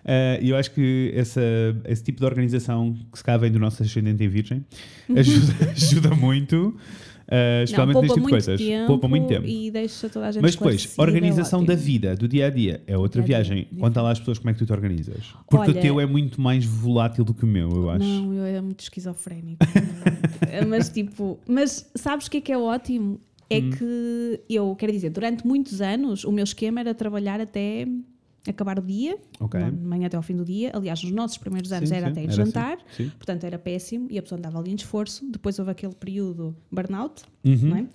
Eh, E eu acho que essa, esse tipo de organização que se cá vem do nosso ascendente em virgem ajuda, ajuda muito, Não, especialmente poupa neste tipo de coisas. tempo poupa muito tempo. e deixa toda a gente Mas depois, é organização da vida, do dia a dia, é outra dia, viagem. diferente. Conta lá às pessoas como é que tu te organizas. Porque o Olha- teu é muito mais volátil do que o meu, eu acho. Não, eu era muito esquizofrénico. mas tipo, mas sabes o que é que é ótimo? É Hum. que eu, quero dizer, durante muitos anos o meu esquema era trabalhar até acabar o dia, Ok. de manhã até ao fim do dia. Aliás, nos nossos primeiros anos Sim, era sim, até ir era assim. jantar, Sim. portanto era péssimo e a pessoa andava ali em esforço. Depois houve aquele período burnout, Uhum. não é?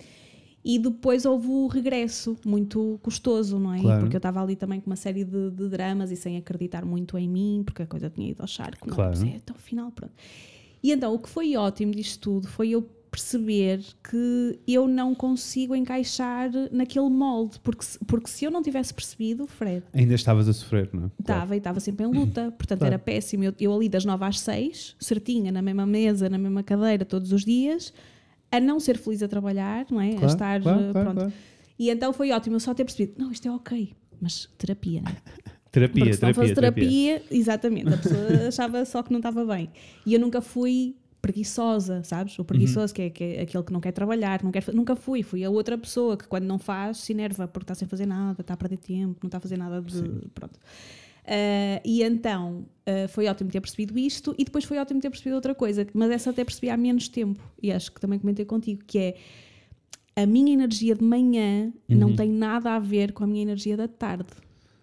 E depois houve o regresso muito custoso, não é? Claro. Porque eu estava ali também com uma série de, de dramas e sem acreditar muito em mim, porque a coisa tinha ido ao charco, não Claro. é? Mas é até o final, pronto. E então o que foi ótimo disto tudo foi eu perceber que eu não consigo encaixar naquele molde, porque, se- porque se eu não tivesse percebido, Fred, Ainda estavas a sofrer, não é? Estava e estava sempre em luta, portanto Claro. era péssimo. Eu, eu ali das 9 às 6, certinha, na mesma mesa, na mesma cadeira, todos os dias, a não ser feliz a trabalhar, não é? Claro, a estar. eh, pronto. E então foi ótimo eu só ter percebido, não, isto é ok, mas terapia, não é? Terapia, Porque se não terapia, fosse terapia. terapia, exatamente, a pessoa achava só que não estava bem. E eu nunca fui preguiçosa, sabes? O preguiçoso, que, é, que é aquele que não quer trabalhar, não quer, nunca fui. Fui a outra pessoa que quando não faz se enerva porque está sem fazer nada, está a perder tempo, não está a fazer nada de. Pronto. Ah, e então ah, foi ótimo ter percebido isto e depois foi ótimo ter percebido outra coisa, mas essa até percebi há menos tempo e acho que também comentei contigo, que é a minha energia de manhã não tem nada a ver com a minha energia da tarde.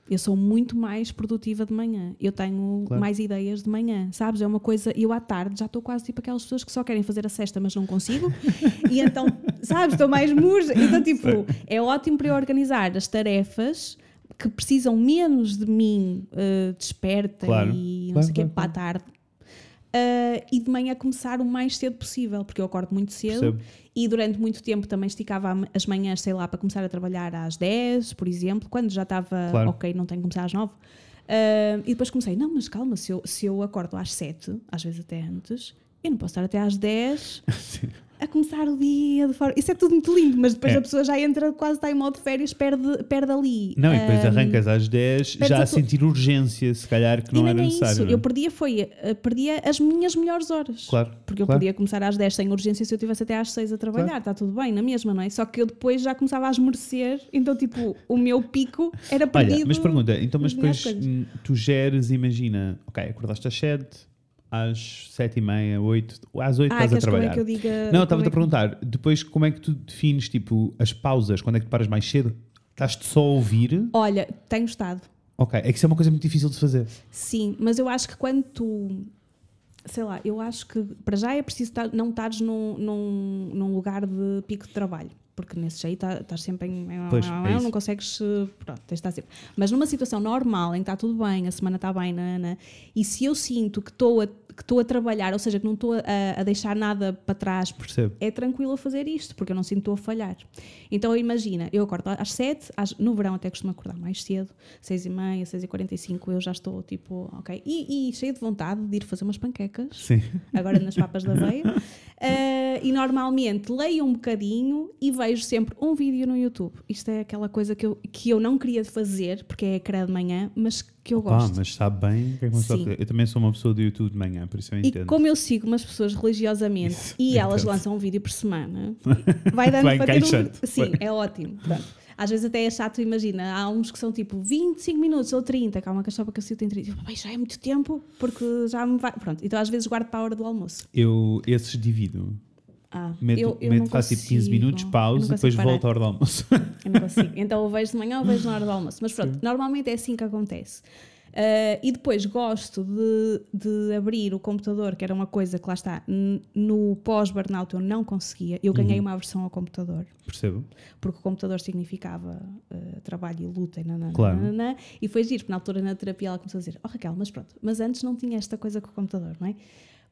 Eu sou muito mais produtiva de manhã. Eu tenho Claro. mais ideias de manhã, sabes? É uma coisa. Eu à tarde já estou quase tipo aquelas pessoas que só querem fazer a cesta, mas não consigo. e então, sabes? Estou mais murcha. Então, tipo, é ótimo para eu organizar as tarefas que precisam menos de mim eh, desperta Claro. e não Claro, sei o quê claro, para a tarde. Uh, e de manhã começar o mais cedo possível, porque eu acordo muito cedo Percebo. e durante muito tempo também esticava as manhãs, sei lá, para começar a trabalhar às 10, por exemplo, quando já estava Claro. ok, não tenho que começar às 9. Uh, e depois comecei, não, mas calma, se eu, se eu acordo às 7, às vezes até antes, eu não posso estar até às 10 a começar o dia de forma. Isso é tudo muito lindo, mas depois É. a pessoa já entra, quase está em modo de férias, perde, perde ali. Não, e depois Um, arrancas às 10 perdes já a sentir urgência, se calhar que não nem era é necessário. isso. não é? Eu perdia, foi, eh, perdia as minhas melhores horas. Claro. Porque eu claro. podia começar às 10 sem urgência se eu tivesse até às 6 a trabalhar, está tudo bem, na mesma, não é? Só que eu depois já começava a esmorecer, então, tipo, o meu pico era perdido. Olha, mas pergunta, então, mas depois hum, tu geres, imagina, ok, acordaste às 7, às 7 e meia, 8, às 8 Ah, estás a queres como é trabalhar. que eu diga? Não, estava-te é a perguntar, depois como é que tu defines, tipo, as pausas, quando é que tu paras mais cedo? Estás-te só a ouvir? Olha, tenho estado. Ok, é que isso é uma coisa muito difícil de fazer. Sim, mas eu acho que quando tu. Sei lá, eu acho que para já é preciso não estares num, num, num lugar de pico de trabalho. Porque nesse jeito tá- estás sempre em. Pois, é isso. não consegues. Pronto, tens de estar sempre. Mas numa situação normal, em que está tudo bem, a semana está bem, nana, e se eu sinto que estou a, que estou a trabalhar, ou seja, que não estou a, a deixar nada para trás, Percebo. é tranquilo a fazer isto, porque eu não sinto a falhar. Então imagina, eu acordo às 7, às- no verão até costumo acordar mais cedo, 6 e meia, 6 e 45 eu já estou tipo, ok. E, e cheio de vontade de ir fazer umas panquecas, Sim. agora nas papas da aveia. Ah, e normalmente leio um bocadinho e vejo sempre um vídeo no YouTube. Isto é aquela coisa que eu, que eu não queria fazer, porque é ecrã de manhã, mas que eu Ah, gosto. mas sabe bem que é que uma Sim. Eu também sou uma pessoa do YouTube de manhã, por isso eu E entendo. como eu sigo umas pessoas religiosamente Isso, e elas entendo. lançam um vídeo por semana, vai dando Vai para ter um... Sim, é ótimo. Pronto. Às vezes até é chato, imagina, há uns que são tipo 25 minutos ou 30, calma que a chopa que eu tem 30. Eu, "Bem, já é muito tempo, porque já me vai... Pronto, então às vezes guardo para a hora do almoço. Eu esses divido. Ah, Meto, eu, eu meto faço tipo consigo. 15 minutos, pausa, não depois parar. volto à hora do almoço. Eu não consigo. Então eu vejo de manhã ou vejo na hora do almoço. Mas pronto, normalmente é assim que acontece. Uh, e depois gosto de, de abrir o computador, que era uma coisa que lá está, no pós-burnout eu não conseguia. Eu ganhei uma aversão ao computador, Percebo. porque o computador significava uh, trabalho e luta e nanana, Claro. nanana. E foi giro, porque na altura na terapia ela começou a dizer: Oh Raquel, mas pronto, mas antes não tinha esta coisa com o computador, não é?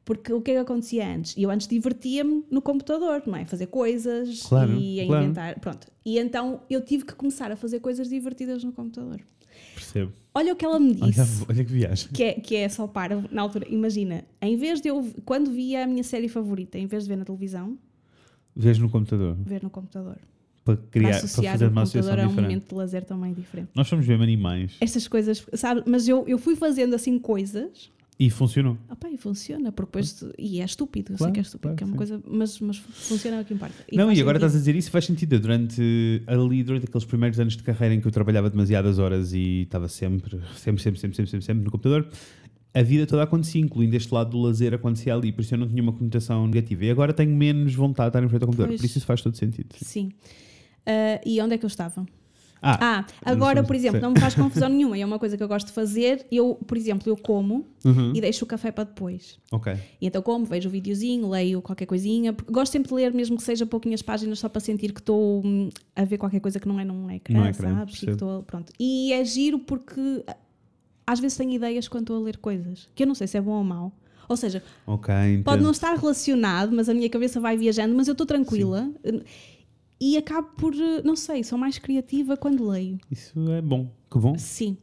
Porque o que é que acontecia antes? Eu antes divertia-me no computador, não é? Fazer coisas Claro, e a claro. inventar. Pronto. E então eu tive que começar a fazer coisas divertidas no computador. Percebo. Olha o que ela me disse. Olha, olha que viagem. Que é, que é só para, na altura, imagina, em vez de eu, quando via a minha série favorita, em vez de ver na televisão, Vês no computador. ver no computador. Para, criar, para para fazer o uma computador associação a um diferente. momento de lazer também diferente. Nós somos mesmo animais. Estas coisas, sabe? Mas eu, eu fui fazendo assim coisas, E funcionou. opá, e funciona, porque depois, e é estúpido, eu sei que é estúpido, claro que é uma que coisa, mas, mas funciona é o que importa. não, faz e agora sentido. estás a dizer isso faz sentido. Durante ali, durante aqueles primeiros anos de carreira em que eu trabalhava demasiadas horas e estava sempre, sempre, sempre, sempre, sempre, sempre, sempre no computador, a vida toda acontecia, incluindo este lado do lazer acontecia ali, por isso eu não tinha uma conotação negativa. E agora tenho menos vontade de estar em frente ao computador, Pois. por isso isso faz todo sentido. Sim. Ah, e onde é que eu estava? Ah, Ah, agora, por exemplo, não me faz confusão nenhuma. É uma coisa que eu gosto de fazer. Eu, por exemplo, eu como uhum, e deixo o café para depois. ok. E então como, vejo o videozinho, leio qualquer coisinha. Gosto sempre de ler, mesmo que seja pouquinhas páginas, só para sentir que estou hum, a ver qualquer coisa que não é num ecrã, Num ecrã, sabes? E, pronto. e é giro porque às vezes tenho ideias quando estou a ler coisas, que eu não sei se é bom ou mau. Ou seja, Ok, entendo. pode não estar relacionado, mas a minha cabeça vai viajando, mas eu estou tranquila. E acabo por, eh, não sei, sou mais criativa quando leio. Isso é bom. Que bom. Sim.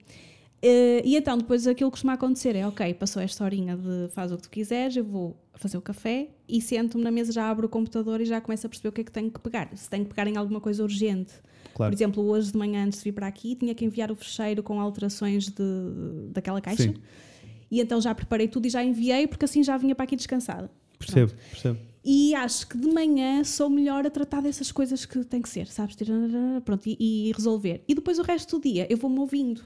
Eh, e então, depois aquilo que costuma acontecer é: ok, passou esta horinha de faz o que tu quiseres, eu vou fazer o café e sento-me na mesa, já abro o computador e já começo a perceber o que é que tenho que pegar. Se tenho que pegar em alguma coisa urgente. Claro. Por exemplo, hoje de manhã, antes de vir para aqui, tinha que enviar o fecheiro com alterações de, daquela caixa. Sim. E então já preparei tudo e já enviei, porque assim já vinha para aqui descansada. Percebo, percebo. E acho que de manhã sou melhor a tratar dessas coisas que tem que ser, sabes? Pronto, e, e resolver. E depois o resto do dia eu vou-me ouvindo.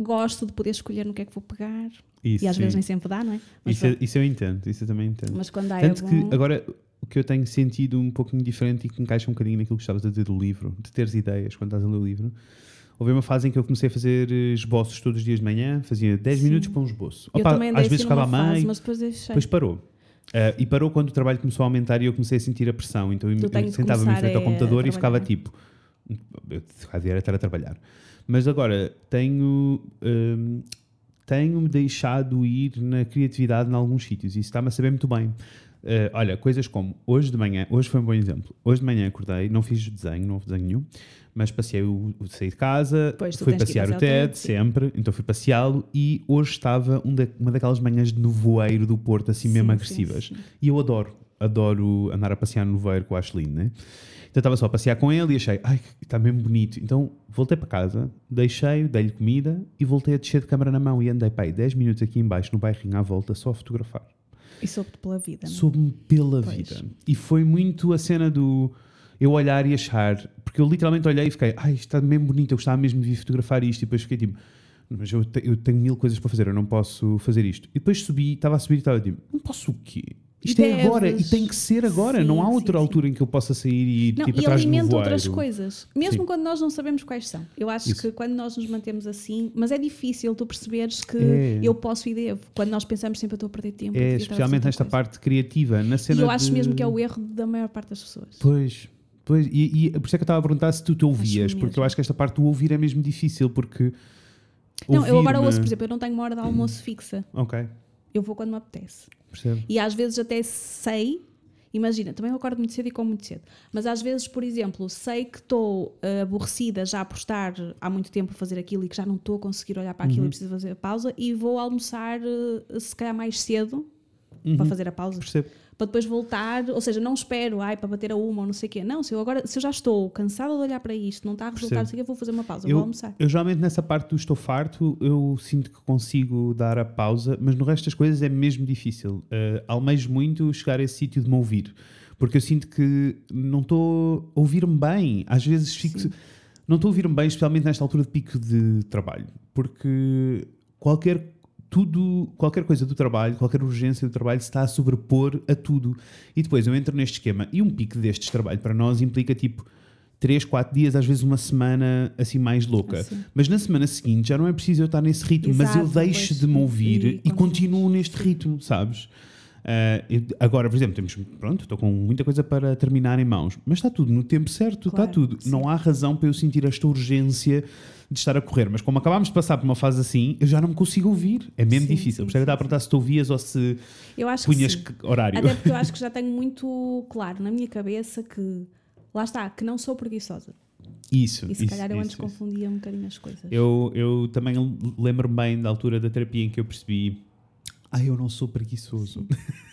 Gosto de poder escolher no que é que vou pegar. Isso, e às sim. vezes nem sempre dá, não é? Isso, é- isso eu entendo, isso eu também entendo. Mas quando dá Tanto é que agora o que eu tenho sentido um pouquinho diferente e que encaixa um bocadinho naquilo que estavas a dizer do livro, de teres ideias quando estás a ler o livro. Houve uma fase em que eu comecei a fazer eh, esboços todos os dias de manhã, fazia 10 Sim. minutos para um esboço. Opa, às vezes ficava a fase, meio, mas depois deixei. depois parou. Eh, e parou quando o trabalho começou a aumentar e eu comecei a sentir a pressão. Então eu, sentava-me em frente ao a- computador a e ficava tipo. Eu era estar a trabalhar. Mas agora tenho. hum, tenho-me deixado ir na criatividade em alguns sítios e isso está-me a saber muito bem. Eh, olha, coisas como hoje de manhã, hoje foi um bom exemplo. Hoje de manhã acordei, não fiz desenho, não houve desenho nenhum, mas passei o, o- saí de casa, Pois, fui passear o TED, sempre, então fui passeá-lo e hoje estava um da- uma daquelas manhãs de nevoeiro do Porto, assim mesmo Sim, agressivas. sim, sim. E eu adoro, adoro andar a passear no nevoeiro com o Ashley, né? Então estava só a passear com ele e achei, ai, está mesmo bonito. Então voltei para casa, deixei-o, dei-lhe comida e voltei a descer de câmara na mão e andei, pai, 10 minutos aqui embaixo no bairrinho à volta só a fotografar. E soube-te pela vida, é? Soube-me pela Pois. vida. E foi muito a cena do eu olhar e achar, porque eu literalmente olhei e fiquei, ai, isto está mesmo bonito, eu gostava mesmo de vir fotografar isto. E depois fiquei tipo, mas eu, te- eu tenho mil coisas para fazer, eu não posso fazer isto. E depois subi, estava a subir e estava tipo, não posso o quê? Isto é Deves. agora e tem que ser agora. Sim, não há sim, outra sim. altura em que eu possa sair e Não, tipo, e atrás alimenta outras coisas, mesmo Sim. quando nós não sabemos quais são. Eu acho Isso. que quando nós nos mantemos assim, mas é difícil tu perceberes que É. eu posso e devo. Quando nós pensamos sempre eu estou a perder tempo. É, especialmente nesta coisa. parte criativa, na E cena eu acho de- mesmo que é o erro da maior parte das pessoas. Pois, pois, e, e por isso é que eu estava a perguntar se tu te ouvias, porque eu acho que esta parte do ouvir é mesmo difícil, porque. Não, eu agora ouço, por exemplo, eu não tenho uma hora de almoço fixa. Ok, Eu vou quando me apetece. percebo. E às vezes até sei, imagina, também eu acordo muito cedo e como muito cedo, mas às vezes, por exemplo, sei que estou eh, aborrecida já por estar há muito tempo a fazer aquilo e que já não estou a conseguir olhar para aquilo Uhum. e preciso fazer a pausa e vou almoçar eh, se calhar mais cedo Uhum. para fazer a pausa, Percebo. Para depois voltar, ou seja, não espero, ai, para bater a uma ou não sei o quê. Não, se eu agora, se eu já estou cansada de olhar para isto, não está a resultar, sei quê, vou fazer uma pausa, Eu- vou almoçar. Eu geralmente nessa parte do estou farto, eu sinto que consigo dar a pausa, mas no resto das coisas é mesmo difícil. Uh, almejo muito chegar a esse sítio de me ouvir, porque eu sinto que não estou a ouvir-me bem. Às vezes fico. Sim. Não estou a ouvir-me bem, especialmente nesta altura de pico de trabalho, porque qualquer. Tudo, qualquer coisa do trabalho, qualquer urgência do trabalho está a sobrepor a tudo. E depois eu entro neste esquema. E um pico destes de trabalho para nós implica tipo 3, 4 dias, às vezes uma semana assim mais louca. Assim. Mas na semana seguinte já não é preciso eu estar nesse ritmo, mas eu Exato, deixo de me ouvir e e, continuo neste ritmo, sabes? Eu- agora, por exemplo, temos, pronto, estou com muita coisa para terminar em mãos, mas está tudo no tempo certo, está Claro, tudo. sim. Não há razão para eu sentir esta urgência de estar a correr, mas como acabámos de passar por uma fase assim, eu já não me consigo ouvir. É mesmo Sim, difícil. Por isso é que a perguntar se tu ouvias ou se Eu acho punhas que que horário. Até porque eu acho que já tenho muito claro na minha cabeça que, lá está, que não sou preguiçosa. Isso. E se isso, calhar eu antes isso, isso. confundia um bocadinho as coisas. Eu, eu também lembro-me bem da altura da terapia em que eu percebi. Ah, eu não sou preguiçoso.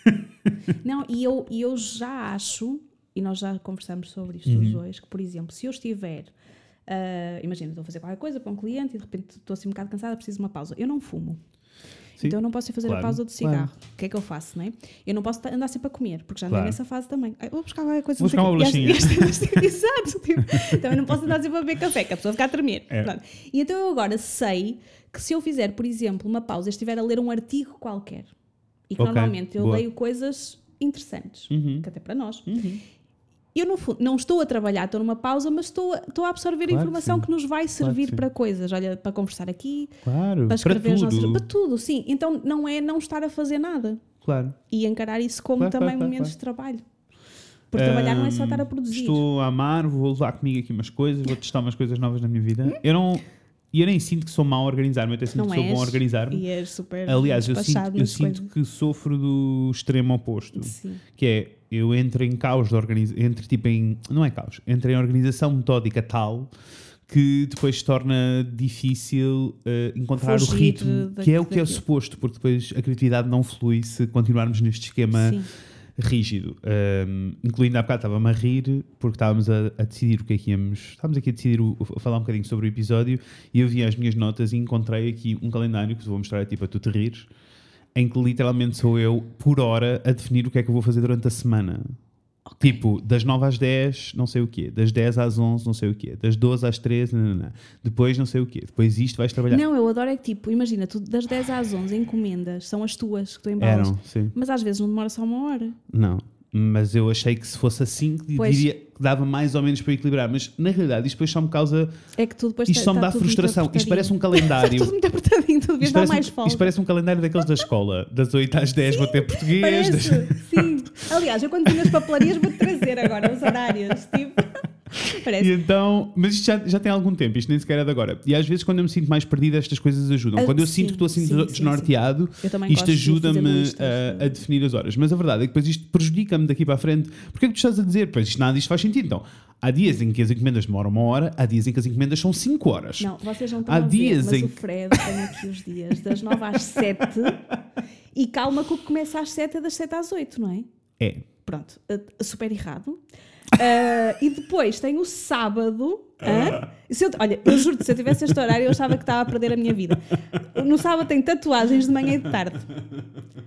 Não, e eu, e eu já acho, e nós já conversamos sobre isto Uhum. os dois, que, por exemplo, se eu estiver. ah, imagina, estou a fazer qualquer coisa para um cliente e de repente estou assim um bocado cansada, preciso de uma pausa. Eu não fumo. Sim, Então eu não posso ir fazer claro, a pausa do claro. cigarro. O que é que eu faço, não é? Eu não posso andar sempre a comer, porque já andei Claro. nessa fase também. Ai, vou buscar qualquer coisa. Vou buscar uma às- Exato. tipo, também não posso andar sempre a beber café, que a pessoa fica a tremer. É. E então eu agora sei que se eu fizer, por exemplo, uma pausa e estiver a ler um artigo qualquer, e que Ok, normalmente eu boa. leio coisas interessantes, Uhum. que até para nós. Uhum. Eu no fundo, não estou a trabalhar, estou numa pausa, mas estou a, estou a absorver Claro que informação sim. que, nos vai que servir sim. para coisas. Olha, para conversar aqui, Claro, para para escrever nossas. tudo. Para tudo, sim. Então não é não estar a fazer nada Claro. e encarar isso como Claro, também claro, claro, momentos de trabalho. Porque trabalhar não é só estar a produzir. Estou a amar, vou levar comigo aqui umas coisas, vou testar umas coisas novas na minha vida. Eu não. E eu nem sinto que sou mau a organizar-me, eu até sinto Não que sou bom a organizar-me. E és super Aliás, eu sinto, eu sinto que sofro do extremo oposto. Sim. Que é, eu entro em caos de organização, entre tipo em, não é caos, entro em organização metódica tal que depois se torna difícil eh, encontrar Fugir o ritmo, da- que é o que é daquilo. suposto, porque depois a criatividade não flui se continuarmos neste esquema Sim. Rígido. Um, incluindo há bocado estava-me a rir porque estávamos a, a decidir o que é que íamos. Estávamos aqui a decidir, o- a falar um bocadinho sobre o episódio e eu vi as minhas notas e encontrei aqui um calendário que te vou mostrar tipo a tu te rires, em que literalmente sou eu por hora a definir o que é que eu vou fazer durante a semana. Ok. Tipo, das 9 às 10, não sei o quê. Das 10 às 11, não sei o quê. Das 12 às 13, não, não, não. Depois, não sei o quê. Depois isto vais trabalhar. Não, eu adoro é que tipo, imagina, tu das 10 às 11 encomendas são as tuas que tu embalas. Eram, sim. Mas às vezes não demora só uma hora. Não, mas eu achei que se fosse assim, Pois. diria que dava mais ou menos para equilibrar. Mas na realidade, isto depois só me causa. É que tu depois Isto tá- só me tá dá frustração. Isto parece um Está calendário. tudo muito apertadinho, tu devias Isto dar parece, mais um, folga. isto parece um calendário daqueles da escola. Das 8 às 10 vou ter português. Parece, das- sim. Aliás, eu quando vi nas papelarias vou-te trazer agora os horários. Tipo, E parece. então, mas isto já, já tem algum tempo, isto nem sequer é de agora. E às vezes, quando eu me sinto mais perdida, estas coisas ajudam. Ah, Quando eu sim, sinto que estou assim sim, des- sim, desnorteado, também isto de ajuda-me listas a, de- a definir as horas. Mas a verdade é que depois isto prejudica-me daqui para a frente. Porque é que tu estás a dizer? Pois isto, nada disto faz sentido. Então, há dias em que as encomendas demoram uma hora, há dias em que as encomendas são 5 horas. Não, vocês não estão Há a ver, dias mas em o Fred tem aqui os dias das 9 às 7 e calma que o que começa às 7 é das 7 às 8, não é? É. Pronto, uh, super errado. Uh, e depois tem o sábado. Se eu- olha, eu juro-te, se eu tivesse este horário, eu achava que estava a perder a minha vida. No sábado tem tatuagens de manhã e de tarde.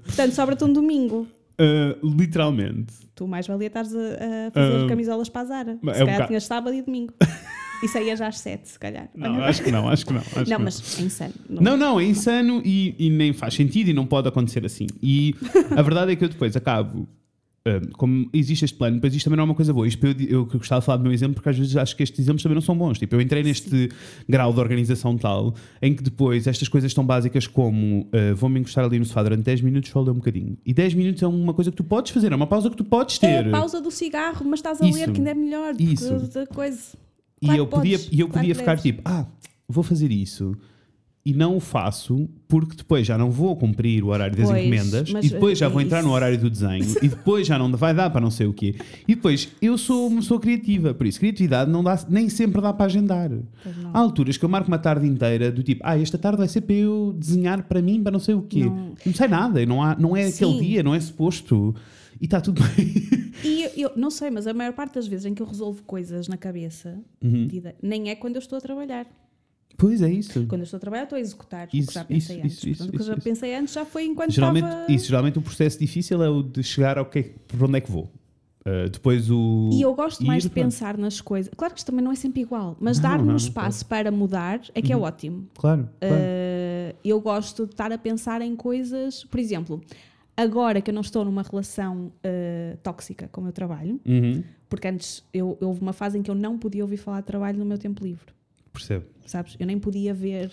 Portanto, sobra-te um domingo. Uh, literalmente. Tu mais valia estares a, a fazer Ah, camisolas para a Zara. é Se um calhar bocado- tinhas sábado e domingo. E saías já às 7, se calhar. Não, Olha, acho que não, acho que não. acho que não, mas é insano. Não, não, é insano e, e nem faz sentido e não pode acontecer assim. E a verdade é que eu depois acabo. Ah, como existe este plano, depois isto também não é uma coisa boa. Isto eu, eu, gostava de falar do meu exemplo, porque às vezes acho que estes exemplos também não são bons. Tipo, eu entrei neste grau de organização tal em que depois estas coisas tão básicas como ah, vou-me encostar ali no sofá durante 10 minutos, só ler um bocadinho. E 10 minutos é uma coisa que tu podes fazer, é uma pausa que tu podes É ter. a pausa do cigarro, mas estás a Isso. ler, que ainda é melhor. Isso. Coisa. E Claro eu que podia, podes, e eu podia ficar tipo, ah, vou fazer isso. E não o faço porque depois já não vou cumprir o horário das Pois, encomendas e depois já eh, vou entrar no horário do desenho e depois já não vai dar para não sei o quê. E depois eu sou uma pessoa criativa, por isso criatividade não dá, nem sempre dá para agendar. Há alturas que eu marco uma tarde inteira do tipo, ah, esta tarde vai ser para eu desenhar para mim, para não sei o quê. Não. Não, sei nada, não, há, não é aquele Sim. dia, não é suposto. E está tudo bem. E eu, eu não sei, mas a maior parte das vezes em que eu resolvo coisas na cabeça, Uhum. nem é quando eu estou a trabalhar. Pois é isso. Quando eu estou a trabalhar, estou a executar o Isso, que já pensei isso, antes. isso, isso, Portanto, o que eu já isso. pensei antes já foi enquanto Geralmente, estava. isso, geralmente o processo difícil é o de chegar ao que é, para onde é que vou. Uh, depois o. E eu gosto mais de pensar nas coisas. Claro que isto também não é sempre igual, mas dar-me o não espaço para mudar é que é ótimo. Claro, claro. Uh, eu gosto de estar a pensar em coisas, por exemplo, Agora que eu não estou numa relação uh, tóxica com o meu trabalho, Uhum. porque antes eu houve uma fase em que eu não podia ouvir falar de trabalho no meu tempo livre, Percebo. sabes? Eu nem podia ver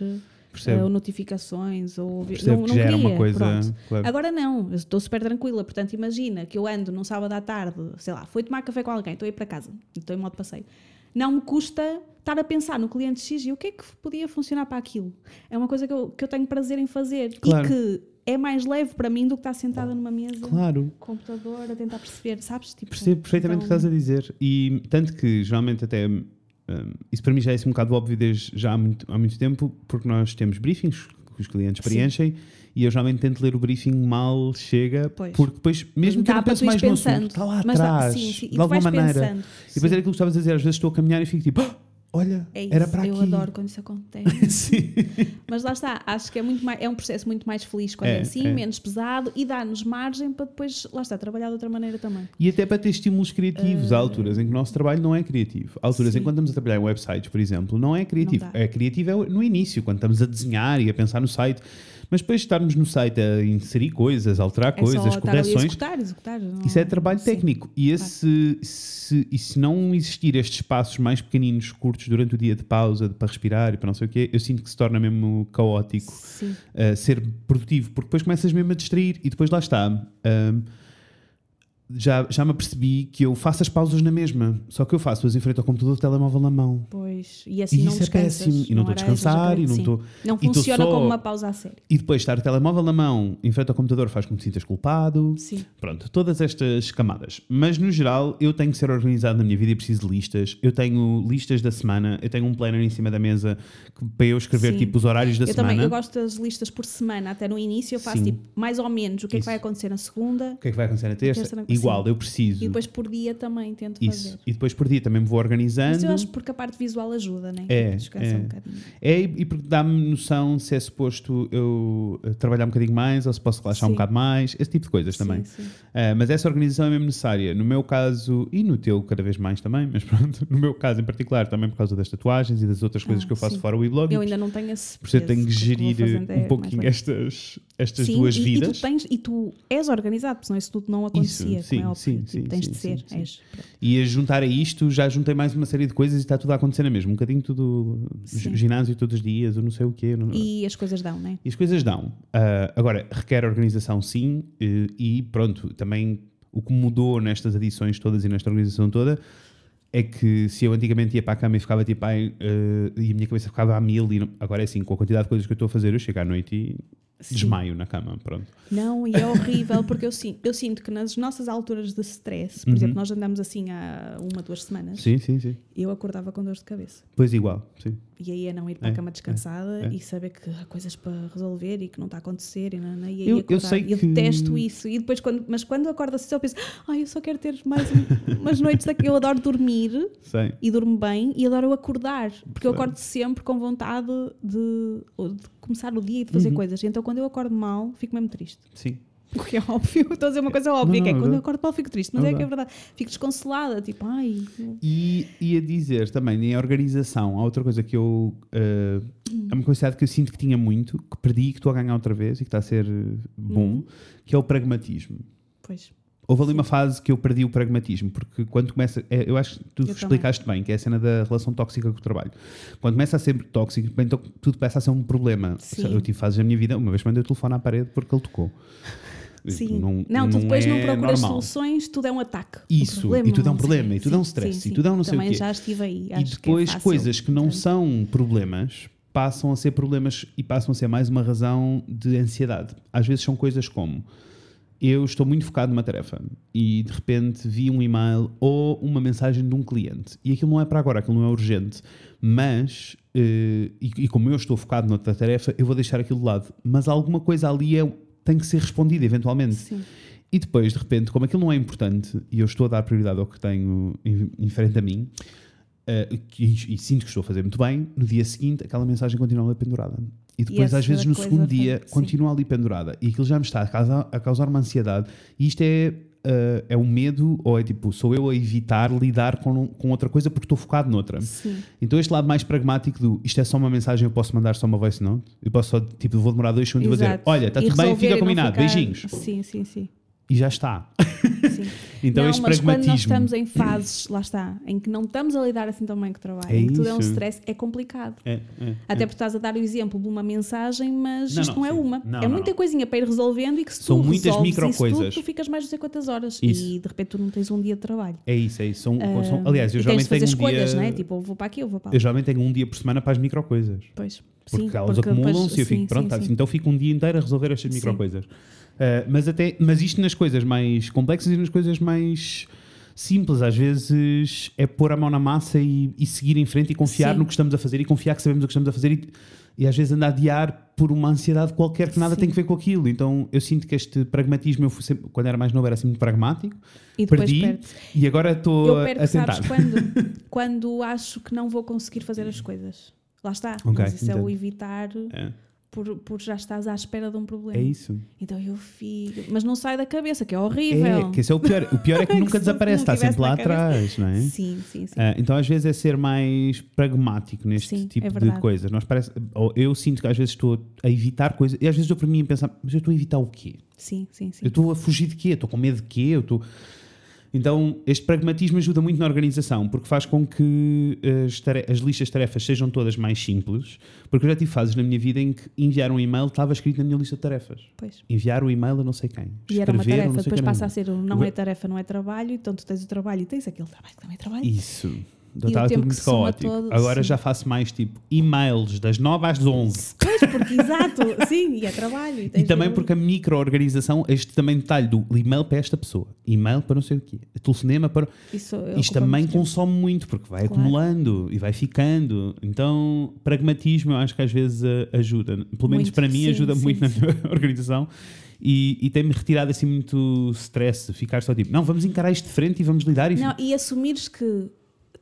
Percebo. uh, notificações ou ouvir. Percebo não, que não já era queria, uma coisa. claro. Agora não, eu estou super tranquila. Portanto, imagina que eu ando num sábado à tarde, sei lá, fui tomar café com alguém, estou a ir para casa, estou em modo de passeio. Não me custa estar a pensar no cliente X e o que é que podia funcionar para aquilo. É uma coisa que eu, que eu tenho prazer em fazer Claro. e que é mais leve para mim do que estar sentada numa mesa, Claro. computador, a tentar perceber, sabes? Tipo, Percebo perfeitamente o que então- estás a dizer. E tanto que geralmente até. Hum, isso para mim já é assim um bocado óbvio desde já há muito, há muito tempo, porque nós temos briefings que os clientes Sim. preenchem e eu geralmente tento ler o briefing mal chega, Pois. porque depois, mesmo que eu não pense mais no pensando, assunto, está lá atrás, sim, sim, de alguma maneira. pensando, E depois sim. era aquilo que estavas a dizer, às vezes estou a caminhar e fico tipo, "Ah, olha, É isso, era para eu aqui. adoro quando isso acontece. Sim. Mas lá está, acho que é, muito mais, é um processo muito mais feliz quando é, É, assim, é. menos pesado e dá-nos margem para depois, lá está, trabalhar de outra maneira também. E até para ter estímulos criativos. Há alturas em que o nosso trabalho não é criativo. Há alturas em Sim. que quando estamos a trabalhar em websites, por exemplo, não é criativo. Não é criativo é no início, quando estamos a desenhar e a pensar no site. Mas depois de estarmos no site a inserir coisas, alterar É coisas, correções, executar, executar. não- isso é trabalho Sim. técnico. E, esse, se, e se não existir estes espaços mais pequeninos, curtos, durante o dia de pausa, de- para respirar e para não sei o quê, eu sinto que se torna mesmo caótico uh, ser produtivo, porque depois começas mesmo a distrair e depois lá está. um, já, já me apercebi que eu faço as pausas na mesma, só que eu faço-as em frente ao computador, o telemóvel na mão. Pois, e assim E não isso é descansas, péssimo. E não estou a descansar, e não estou. Não funciona só- como uma pausa a sério. E depois estar o telemóvel na mão, em frente ao computador, faz com que te sintas culpado. Sim. Pronto, todas estas camadas. Mas no geral, eu tenho que ser organizado na minha vida e preciso de listas. Eu tenho listas da semana, eu tenho um planner em cima da mesa que- para eu escrever Sim. tipo os horários da Eu semana. também, eu gosto das listas por semana, até no início eu faço Sim. tipo, mais ou menos o que é que Isso. vai acontecer na segunda O que é que vai acontecer na terça? terça, na- Igual, sim. eu preciso. e depois por dia também tento Isso. fazer. E depois por dia também me vou organizando. Mas eu acho porque a parte visual ajuda, né? É, Descansa é. um bocadinho. É, e porque dá-me noção se é suposto eu eh, trabalhar um bocadinho mais ou se posso relaxar um Sim. bocado mais, esse tipo de coisas também. Sim, sim. Ah, mas essa organização é mesmo necessária. No meu caso, e no teu cada vez mais também, mas pronto, no meu caso em particular, também por causa das tatuagens e das outras coisas Ah, que eu faço sim. fora o e-blog. Eu ainda não tenho esse Por isso eu tenho que gerir fazendo é um pouquinho estas, estas Sim, duas e, vidas. E tu, tens, e tu és organizado, porque senão isso tudo não acontecia. Sim, é sim, Tipo, sim, tens sim, de ser. sim, és. E a juntar a isto, já juntei mais uma série de coisas e está tudo a acontecer na mesma. Um bocadinho tudo, ginásio todos os dias, eu não sei o quê. não- E as coisas dão, né? E as coisas dão. Ah, agora, requer organização, sim, eh, e pronto, também o que mudou nestas adições todas e nesta organização toda é que se eu antigamente ia para a cama e ficava tipo, ai, eh, e a minha cabeça ficava a mil, e não- agora é assim, com a quantidade de coisas que eu estou a fazer, eu chego à noite e Sim. desmaio na cama, pronto. Não, e é horrível porque eu sinto, eu sinto que nas nossas alturas de stress, por Uhum. exemplo, nós andamos assim há uma, duas semanas, Sim, sim, sim. eu acordava com dores de cabeça. Pois igual, sim. E aí é não ir para É, a cama descansada é, é. e saber que há coisas para resolver e que não está a acontecer. E, não, e aí Eu- eu sei E eu que- detesto isso. E depois, quando, mas quando eu acordo assim, eu penso, ai, eu só quero ter mais um- umas noites daqui. Eu adoro dormir Sei. e durmo bem e adoro acordar, porque eu Claro. acordo sempre com vontade de, de começar o dia e de fazer Uhum. coisas. Então, quando eu acordo mal, fico mesmo triste. Sim. O que é óbvio, estou a dizer uma coisa óbvia, Não, que é não, quando não. eu acordo mal fico triste, mas é que é verdade. Fico desconsolada, tipo, ai. E ia dizer também, em organização, há outra coisa que eu. eh, é uma quantidade que eu sinto que tinha muito, que perdi e que estou a ganhar outra vez e que está a ser eh, bom, Uhum. que é o pragmatismo. Pois. Houve ali uma fase que eu perdi o pragmatismo, porque quando começa. é, eu acho que tu Eu explicaste bem, que é a cena da relação tóxica com o trabalho. Quando começa a ser tóxico, então tudo começa a ser um problema. Sim. Eu tive fases na minha vida, uma vez mandei o telefone à parede porque ele tocou. Sim. Não, tu não depois não é procuras normal. soluções, tudo é um ataque. Isso, um e tudo é um sim, problema, e tudo é um sim, stress, sim, e sim. tudo é um não sei o Também quê. já estive aí. E acho que é depois coisas que não Portanto, são problemas passam a ser problemas e passam a ser mais uma razão de ansiedade. Às vezes são coisas como eu estou muito focado numa tarefa e de repente vi um e-mail ou uma mensagem de um cliente e aquilo não é para agora, aquilo não é urgente, mas eh, e, e como eu estou focado noutra tarefa, eu vou deixar aquilo de lado. Mas alguma coisa ali é, tem que ser respondida eventualmente. Sim. E depois, de repente, como aquilo não é importante e eu estou a dar prioridade ao que tenho em, em frente a mim, eh, e, e sinto que estou a fazer muito bem, no dia seguinte aquela mensagem continua ali pendurada. E depois, essa às vezes, no segundo dia, continua ali pendurada. E aquilo já me está a causar, a causar uma ansiedade. E isto é uh, é o medo ou é tipo, sou eu a evitar lidar com, com outra coisa porque estou focado noutra. Sim. Então este lado mais pragmático do isto é só uma mensagem, eu posso mandar só uma voice note, eu posso só, tipo, vou demorar dois segundos e vou dizer, olha, está tudo bem, fica combinado, ficar- beijinhos. Sim, sim, sim. E já está. sim. Então não, este mas quando nós pragmatismo. estamos em fases, lá está, em que não estamos a lidar assim tão bem com o trabalho, É em que tudo é um stress, é complicado. É, é, Até é. porque estás a dar o exemplo de uma mensagem, mas Não, isto não, não, é uma. Não, é muita coisinha para ir resolvendo e que se São tu muitas micro coisas. tudo, tu ficas mais não sei quantas horas Isso. e de repente tu não tens um dia de trabalho. É isso, é isso. São, são- Ah, aliás, eu tens geralmente de fazer tenho um escolhas, dia, não é? Tipo, eu vou para aqui, eu vou para eu lá. geralmente tenho um dia por semana para as micro coisas. Pois. Porque Sim, elas acumulam-se e eu fico, sim, pronto, sim, tá, sim. então fico um dia inteiro a resolver estas micro coisas. Uh, mas, até, mas isto nas coisas mais complexas e nas coisas mais simples, às vezes é pôr a mão na massa e, e seguir em frente e confiar Sim. no que estamos a fazer e confiar que sabemos o que estamos a fazer e, e às vezes andar a adiar por uma ansiedade qualquer que nada Sim. tem que ver com aquilo. Então eu sinto que este pragmatismo, eu fui sempre- quando era mais novo, era assim muito pragmático, E depois perdi perdes. e agora estou Eu a, perco, a tentar. sabes quando? quando acho que não vou conseguir fazer as coisas. Lá está. Ok, Mas isso é o evitar É, por, por já estás à espera de um problema. é isso. Então eu fico. Mas não sai da cabeça, que é horrível. É, que esse é o pior. O pior é que Que nunca se desaparece, está sempre lá atrás, não é? Sim, sim, sim. Ah, então, às vezes, é ser mais pragmático neste Sim, tipo é de coisas. Nós parece, eu sinto que às vezes estou a evitar coisas, e às vezes eu para mim a pensar, mas eu estou a evitar o quê? Sim, sim, sim. Eu estou a fugir de quê? Eu estou com medo de quê? Eu estou. Então, este pragmatismo ajuda muito na organização, porque faz com que as, tare- as listas de tarefas sejam todas mais simples. Porque eu já tive fases na minha vida em que enviar um e-mail estava escrito na minha lista de tarefas. Pois. Enviar o e-mail a não sei quem. E era uma tarefa, depois passa a ser um não é tarefa, não é trabalho, então tu tens o trabalho e tens aquele trabalho que também é trabalho. Isso. Então estava tempo tudo muito caótico. todo, Agora sim. já faço mais tipo e-mails das 9 às 11. Pois, porque exato, sim, e é trabalho. E, E também de- porque a micro-organização, este também detalhe do e-mail para esta pessoa, e-mail para não sei o quê, telefonema para. Isso Isto também muito tempo. consome muito, porque vai Claro. acumulando e vai ficando. Então, pragmatismo eu acho que às vezes eh, ajuda. Pelo menos Muito, para mim sim, ajuda sim, muito na minha organização. E, e tem-me retirado assim muito stress, ficar só tipo, não, vamos encarar isto de frente e vamos lidar. E Não, e assumires que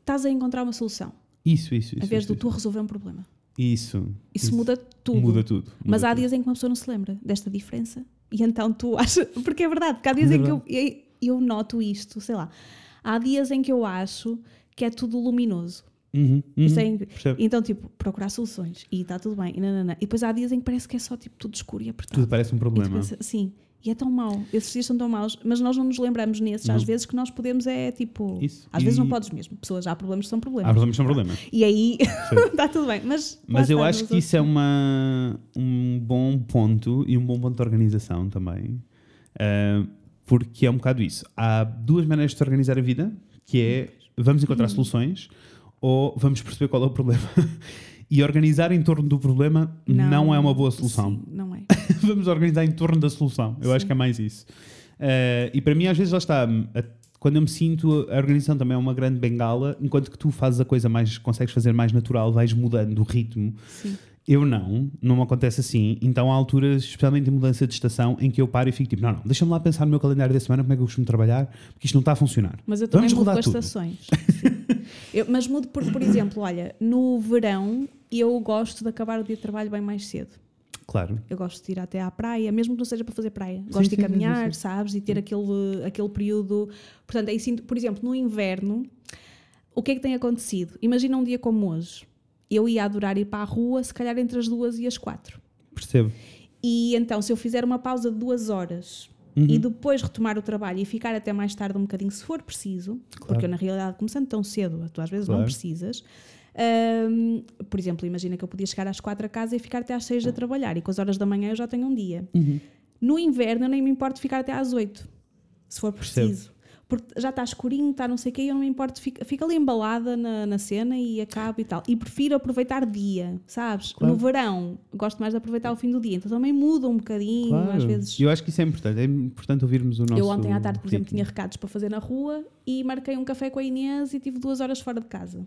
estás a encontrar uma solução, Isso, isso, isso. em vez isso, de tu resolver um problema. Isso. Isso, muda tudo. Muda tudo. Mas muda há tudo. dias em que uma pessoa não se lembra desta diferença e então tu achas. Porque é verdade, porque há dias É em que eu, eu, eu noto isto, sei lá. Há dias em que eu acho que é tudo luminoso. Uhum, uhum, é. Então, tipo, procurar soluções e está tudo bem. E, nananã. e depois há dias em que parece que é só tipo tudo escuro e apertado. Tudo parece um problema. pensa- sim, e é tão mau. Esses dias são tão maus, mas nós não nos lembramos nesses. Às Não. vezes que nós podemos é tipo. Isso. Às vezes E- não podes mesmo. Pessoas, há problemas que são Há problemas. problemas são problemas. E aí está tudo bem. Mas, Mas eu acho que isso é uma, um bom ponto e um bom ponto de organização também. Ah, porque é um bocado isso. Há duas maneiras de organizar a vida, que é vamos Hum. encontrar soluções ou vamos perceber qual é o problema. e organizar em torno do problema não, é uma boa solução. Sim, não é. vamos organizar em torno da solução. Eu acho Sim. que é mais isso. Eh, e para mim, às vezes, lá está. a- quando eu me sinto, a organização também é uma grande bengala, enquanto que tu fazes a coisa mais, consegues fazer mais natural, vais mudando o ritmo. Sim. Eu não, não me acontece assim. Então há alturas, especialmente de mudança de estação, em que eu paro e fico tipo: não, não, deixa-me lá pensar no meu calendário da semana, como é que eu costumo trabalhar, porque isto não está a funcionar. Mas eu também Vamos mudo com as estações. Eu- mas mudo porque, por exemplo, olha, no verão eu gosto de acabar o dia de trabalho bem mais cedo. Claro. Eu gosto de ir até à praia, mesmo que não seja para fazer praia. Gosto sim, de sim, caminhar, sim, sabes? E ter aquele, aquele período. Portanto, aí sinto, por exemplo, no inverno, o que é que tem acontecido? Imagina um dia como hoje. Eu ia adorar ir para a rua, se calhar entre as duas e as quatro. Percebo. E então, se eu fizer uma pausa de duas horas Uhum. e depois retomar o trabalho e ficar até mais tarde um bocadinho, se for preciso, porque eu, na realidade, começando tão cedo, tu às vezes não Claro. precisas. Hum, por exemplo, imagina que eu podia chegar às quatro a casa e ficar até às seis a trabalhar, e com as horas da manhã eu já tenho um dia. Uhum. No inverno, eu nem me importo ficar até às oito, se for Percebo. preciso. Porque já está escurinho, está não sei o quê, eu não me importo, fica, fica ali embalada na, na cena e acabo e tal. E prefiro aproveitar dia, sabes? Claro. No verão, gosto mais de aproveitar o fim do dia, então também muda um bocadinho, Claro. às vezes. Eu acho que isso é importante. É importante ouvirmos o nosso. Eu ontem à tarde, por exemplo, ritmo. tinha recados para fazer na rua e marquei um café com a Inês e tive duas horas fora de casa.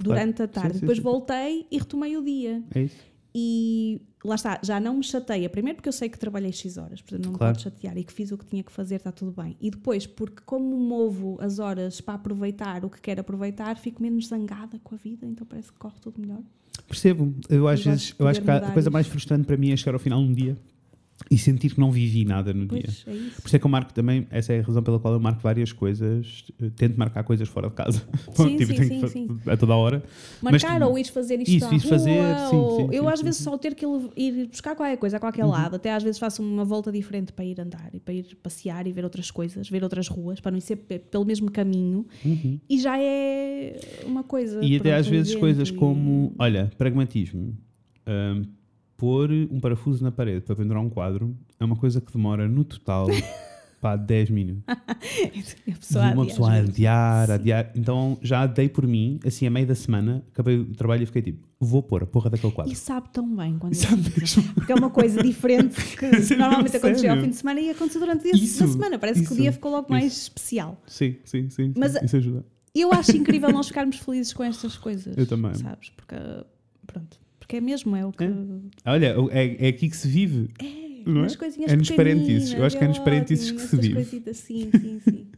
Durante a tarde. Sim, Depois sim. voltei e retomei o dia. É isso. E lá está, já não me chateia. Primeiro porque eu sei que trabalhei X horas, portanto não me Claro. pode chatear e que fiz o que tinha que fazer, está tudo bem. E depois, porque como movo as horas para aproveitar o que quero aproveitar, fico menos zangada com a vida, então parece que corre tudo melhor. Percebo. Eu às vezes, eu acho que a coisa mais frustrante para mim é chegar ao final de um dia e sentir que não vivi nada no dia. Pois, é isso. Por isso é que eu marco também, essa é a razão pela qual eu marco várias coisas, eh, tento marcar coisas fora de casa. Sim, tipo, sim, sim, sim. a toda a hora. Mas, Marcar tipo, ou ir fazer isto isso, à rua, fazer, ou sim, eu sim, às sim, vezes só ter que ir buscar qualquer coisa a qualquer Uhum. lado, até às vezes faço uma volta diferente para ir andar e para ir passear e ver outras coisas, ver outras ruas, para não ir ser pe- pelo mesmo caminho e já é uma coisa. Uhum. E até às um vezes coisas e- como, olha, pragmatismo. Ahm, pôr um parafuso na parede para pendurar um quadro é uma coisa que demora no total pá, 10 minutos. a pessoa E uma pessoa a adiar, Sim. adiar. Então já dei por mim, assim, a meio da semana, acabei o trabalho e fiquei tipo, vou pôr a porra daquele quadro. E sabe tão bem quando Sabe mesmo? Porque é uma coisa diferente que normalmente acontecia ao fim de semana e aconteceu durante o dia Isso, da semana. Parece que o isso, dia ficou logo mais isso. especial. Sim, sim, sim. Mas- sim, isso ajuda. E eu acho incrível nós ficarmos felizes com estas coisas. Eu também. Sabes? Porque, pronto. Porque é mesmo, é o que. É. Olha, é, é aqui que se vive. não é? umas coisinhas É nos parênteses. Eu acho que é nos ótimo, parênteses que se vive. Sim, sim, sim.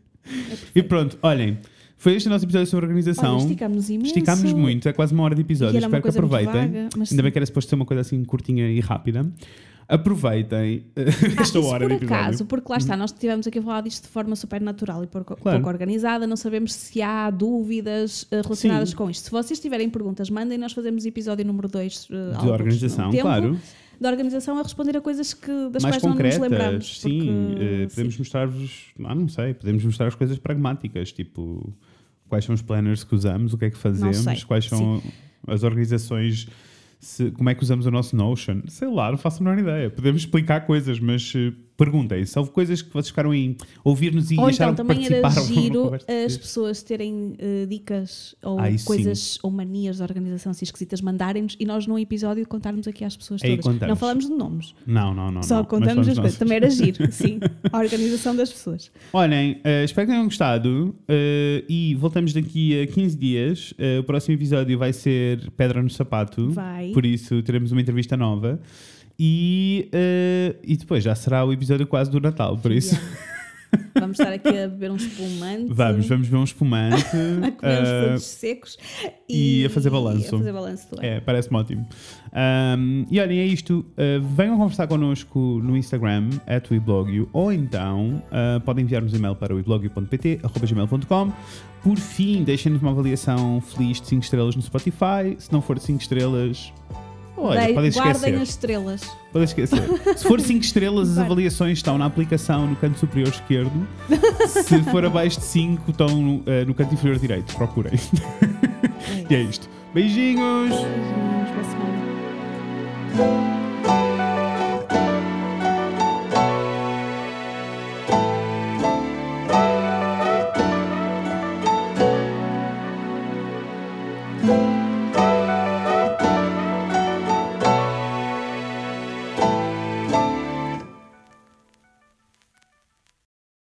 É E pronto, olhem, foi este o nosso episódio sobre organização. Olha, esticámos imenso. Esticámos muito, é quase uma hora de episódio. Espero que aproveitem. vaga, mas Ainda bem que era suposto ser uma coisa assim curtinha e rápida. Aproveitem eh, Ah, esta hora por de episódio. acaso, porque lá está, nós estivemos aqui a falar disto de forma super natural e pouco, Claro. pouco organizada, não sabemos se há dúvidas eh, relacionadas Sim. com isto. Se vocês tiverem perguntas, mandem, nós fazemos episódio número 2 de organização, claro. Da organização a responder a coisas que, das Mais quais não nos concretas, lembramos. sim. porque- eh, podemos mostrar-vos, ah, não sei, podemos mostrar as coisas pragmáticas, tipo quais são os planners que usamos, o que é que fazemos, quais são as organizações, se- como é que usamos o nosso Notion. Sei lá, não faço a menor ideia. Podemos explicar coisas, mas eh, perguntem. Se houve coisas que vocês ficaram em ouvir-nos e Ou acharam então que também era participaram numa giro as pessoas terem eh, dicas ou Ah, coisas ou manias de organização assim esquisitas mandarem-nos e nós num episódio contarmos aqui às pessoas Aí todas. contamos. Não falamos de nomes, Não, não, não. só não. Contamos as coisas. Também era giro, sim. A organização das pessoas. Olhem, eh, espero que tenham gostado eh, e voltamos daqui a 15 dias. O próximo episódio vai ser Pedra no Sapato, Vai. por isso teremos uma entrevista nova. E, eh, e depois já será o episódio quase do Natal, por isso Yeah. Vamos estar aqui a beber um espumante. vamos, vamos ver um espumante a comer uns eh, frutos secos e a fazer balanço. a fazer balanço do. É, parece-me ótimo. Um, e olhem, é isto. Uh, venham conversar connosco no Instagram, at weblogio, ou então uh, podem enviar-nos e-mail para weblogio.pt.gmail.com. Por fim, deixem-nos uma avaliação feliz de 5 estrelas no Spotify. Se não for de 5 estrelas, olha, Dei- podem guardem esquecer. as estrelas. Podem esquecer. Se for 5 estrelas, as avaliações estão na aplicação no canto superior esquerdo. Se for abaixo de 5, estão uh, no canto inferior direito. Procurem. É e é isto. Beijinhos! Beijinhos, boa semana.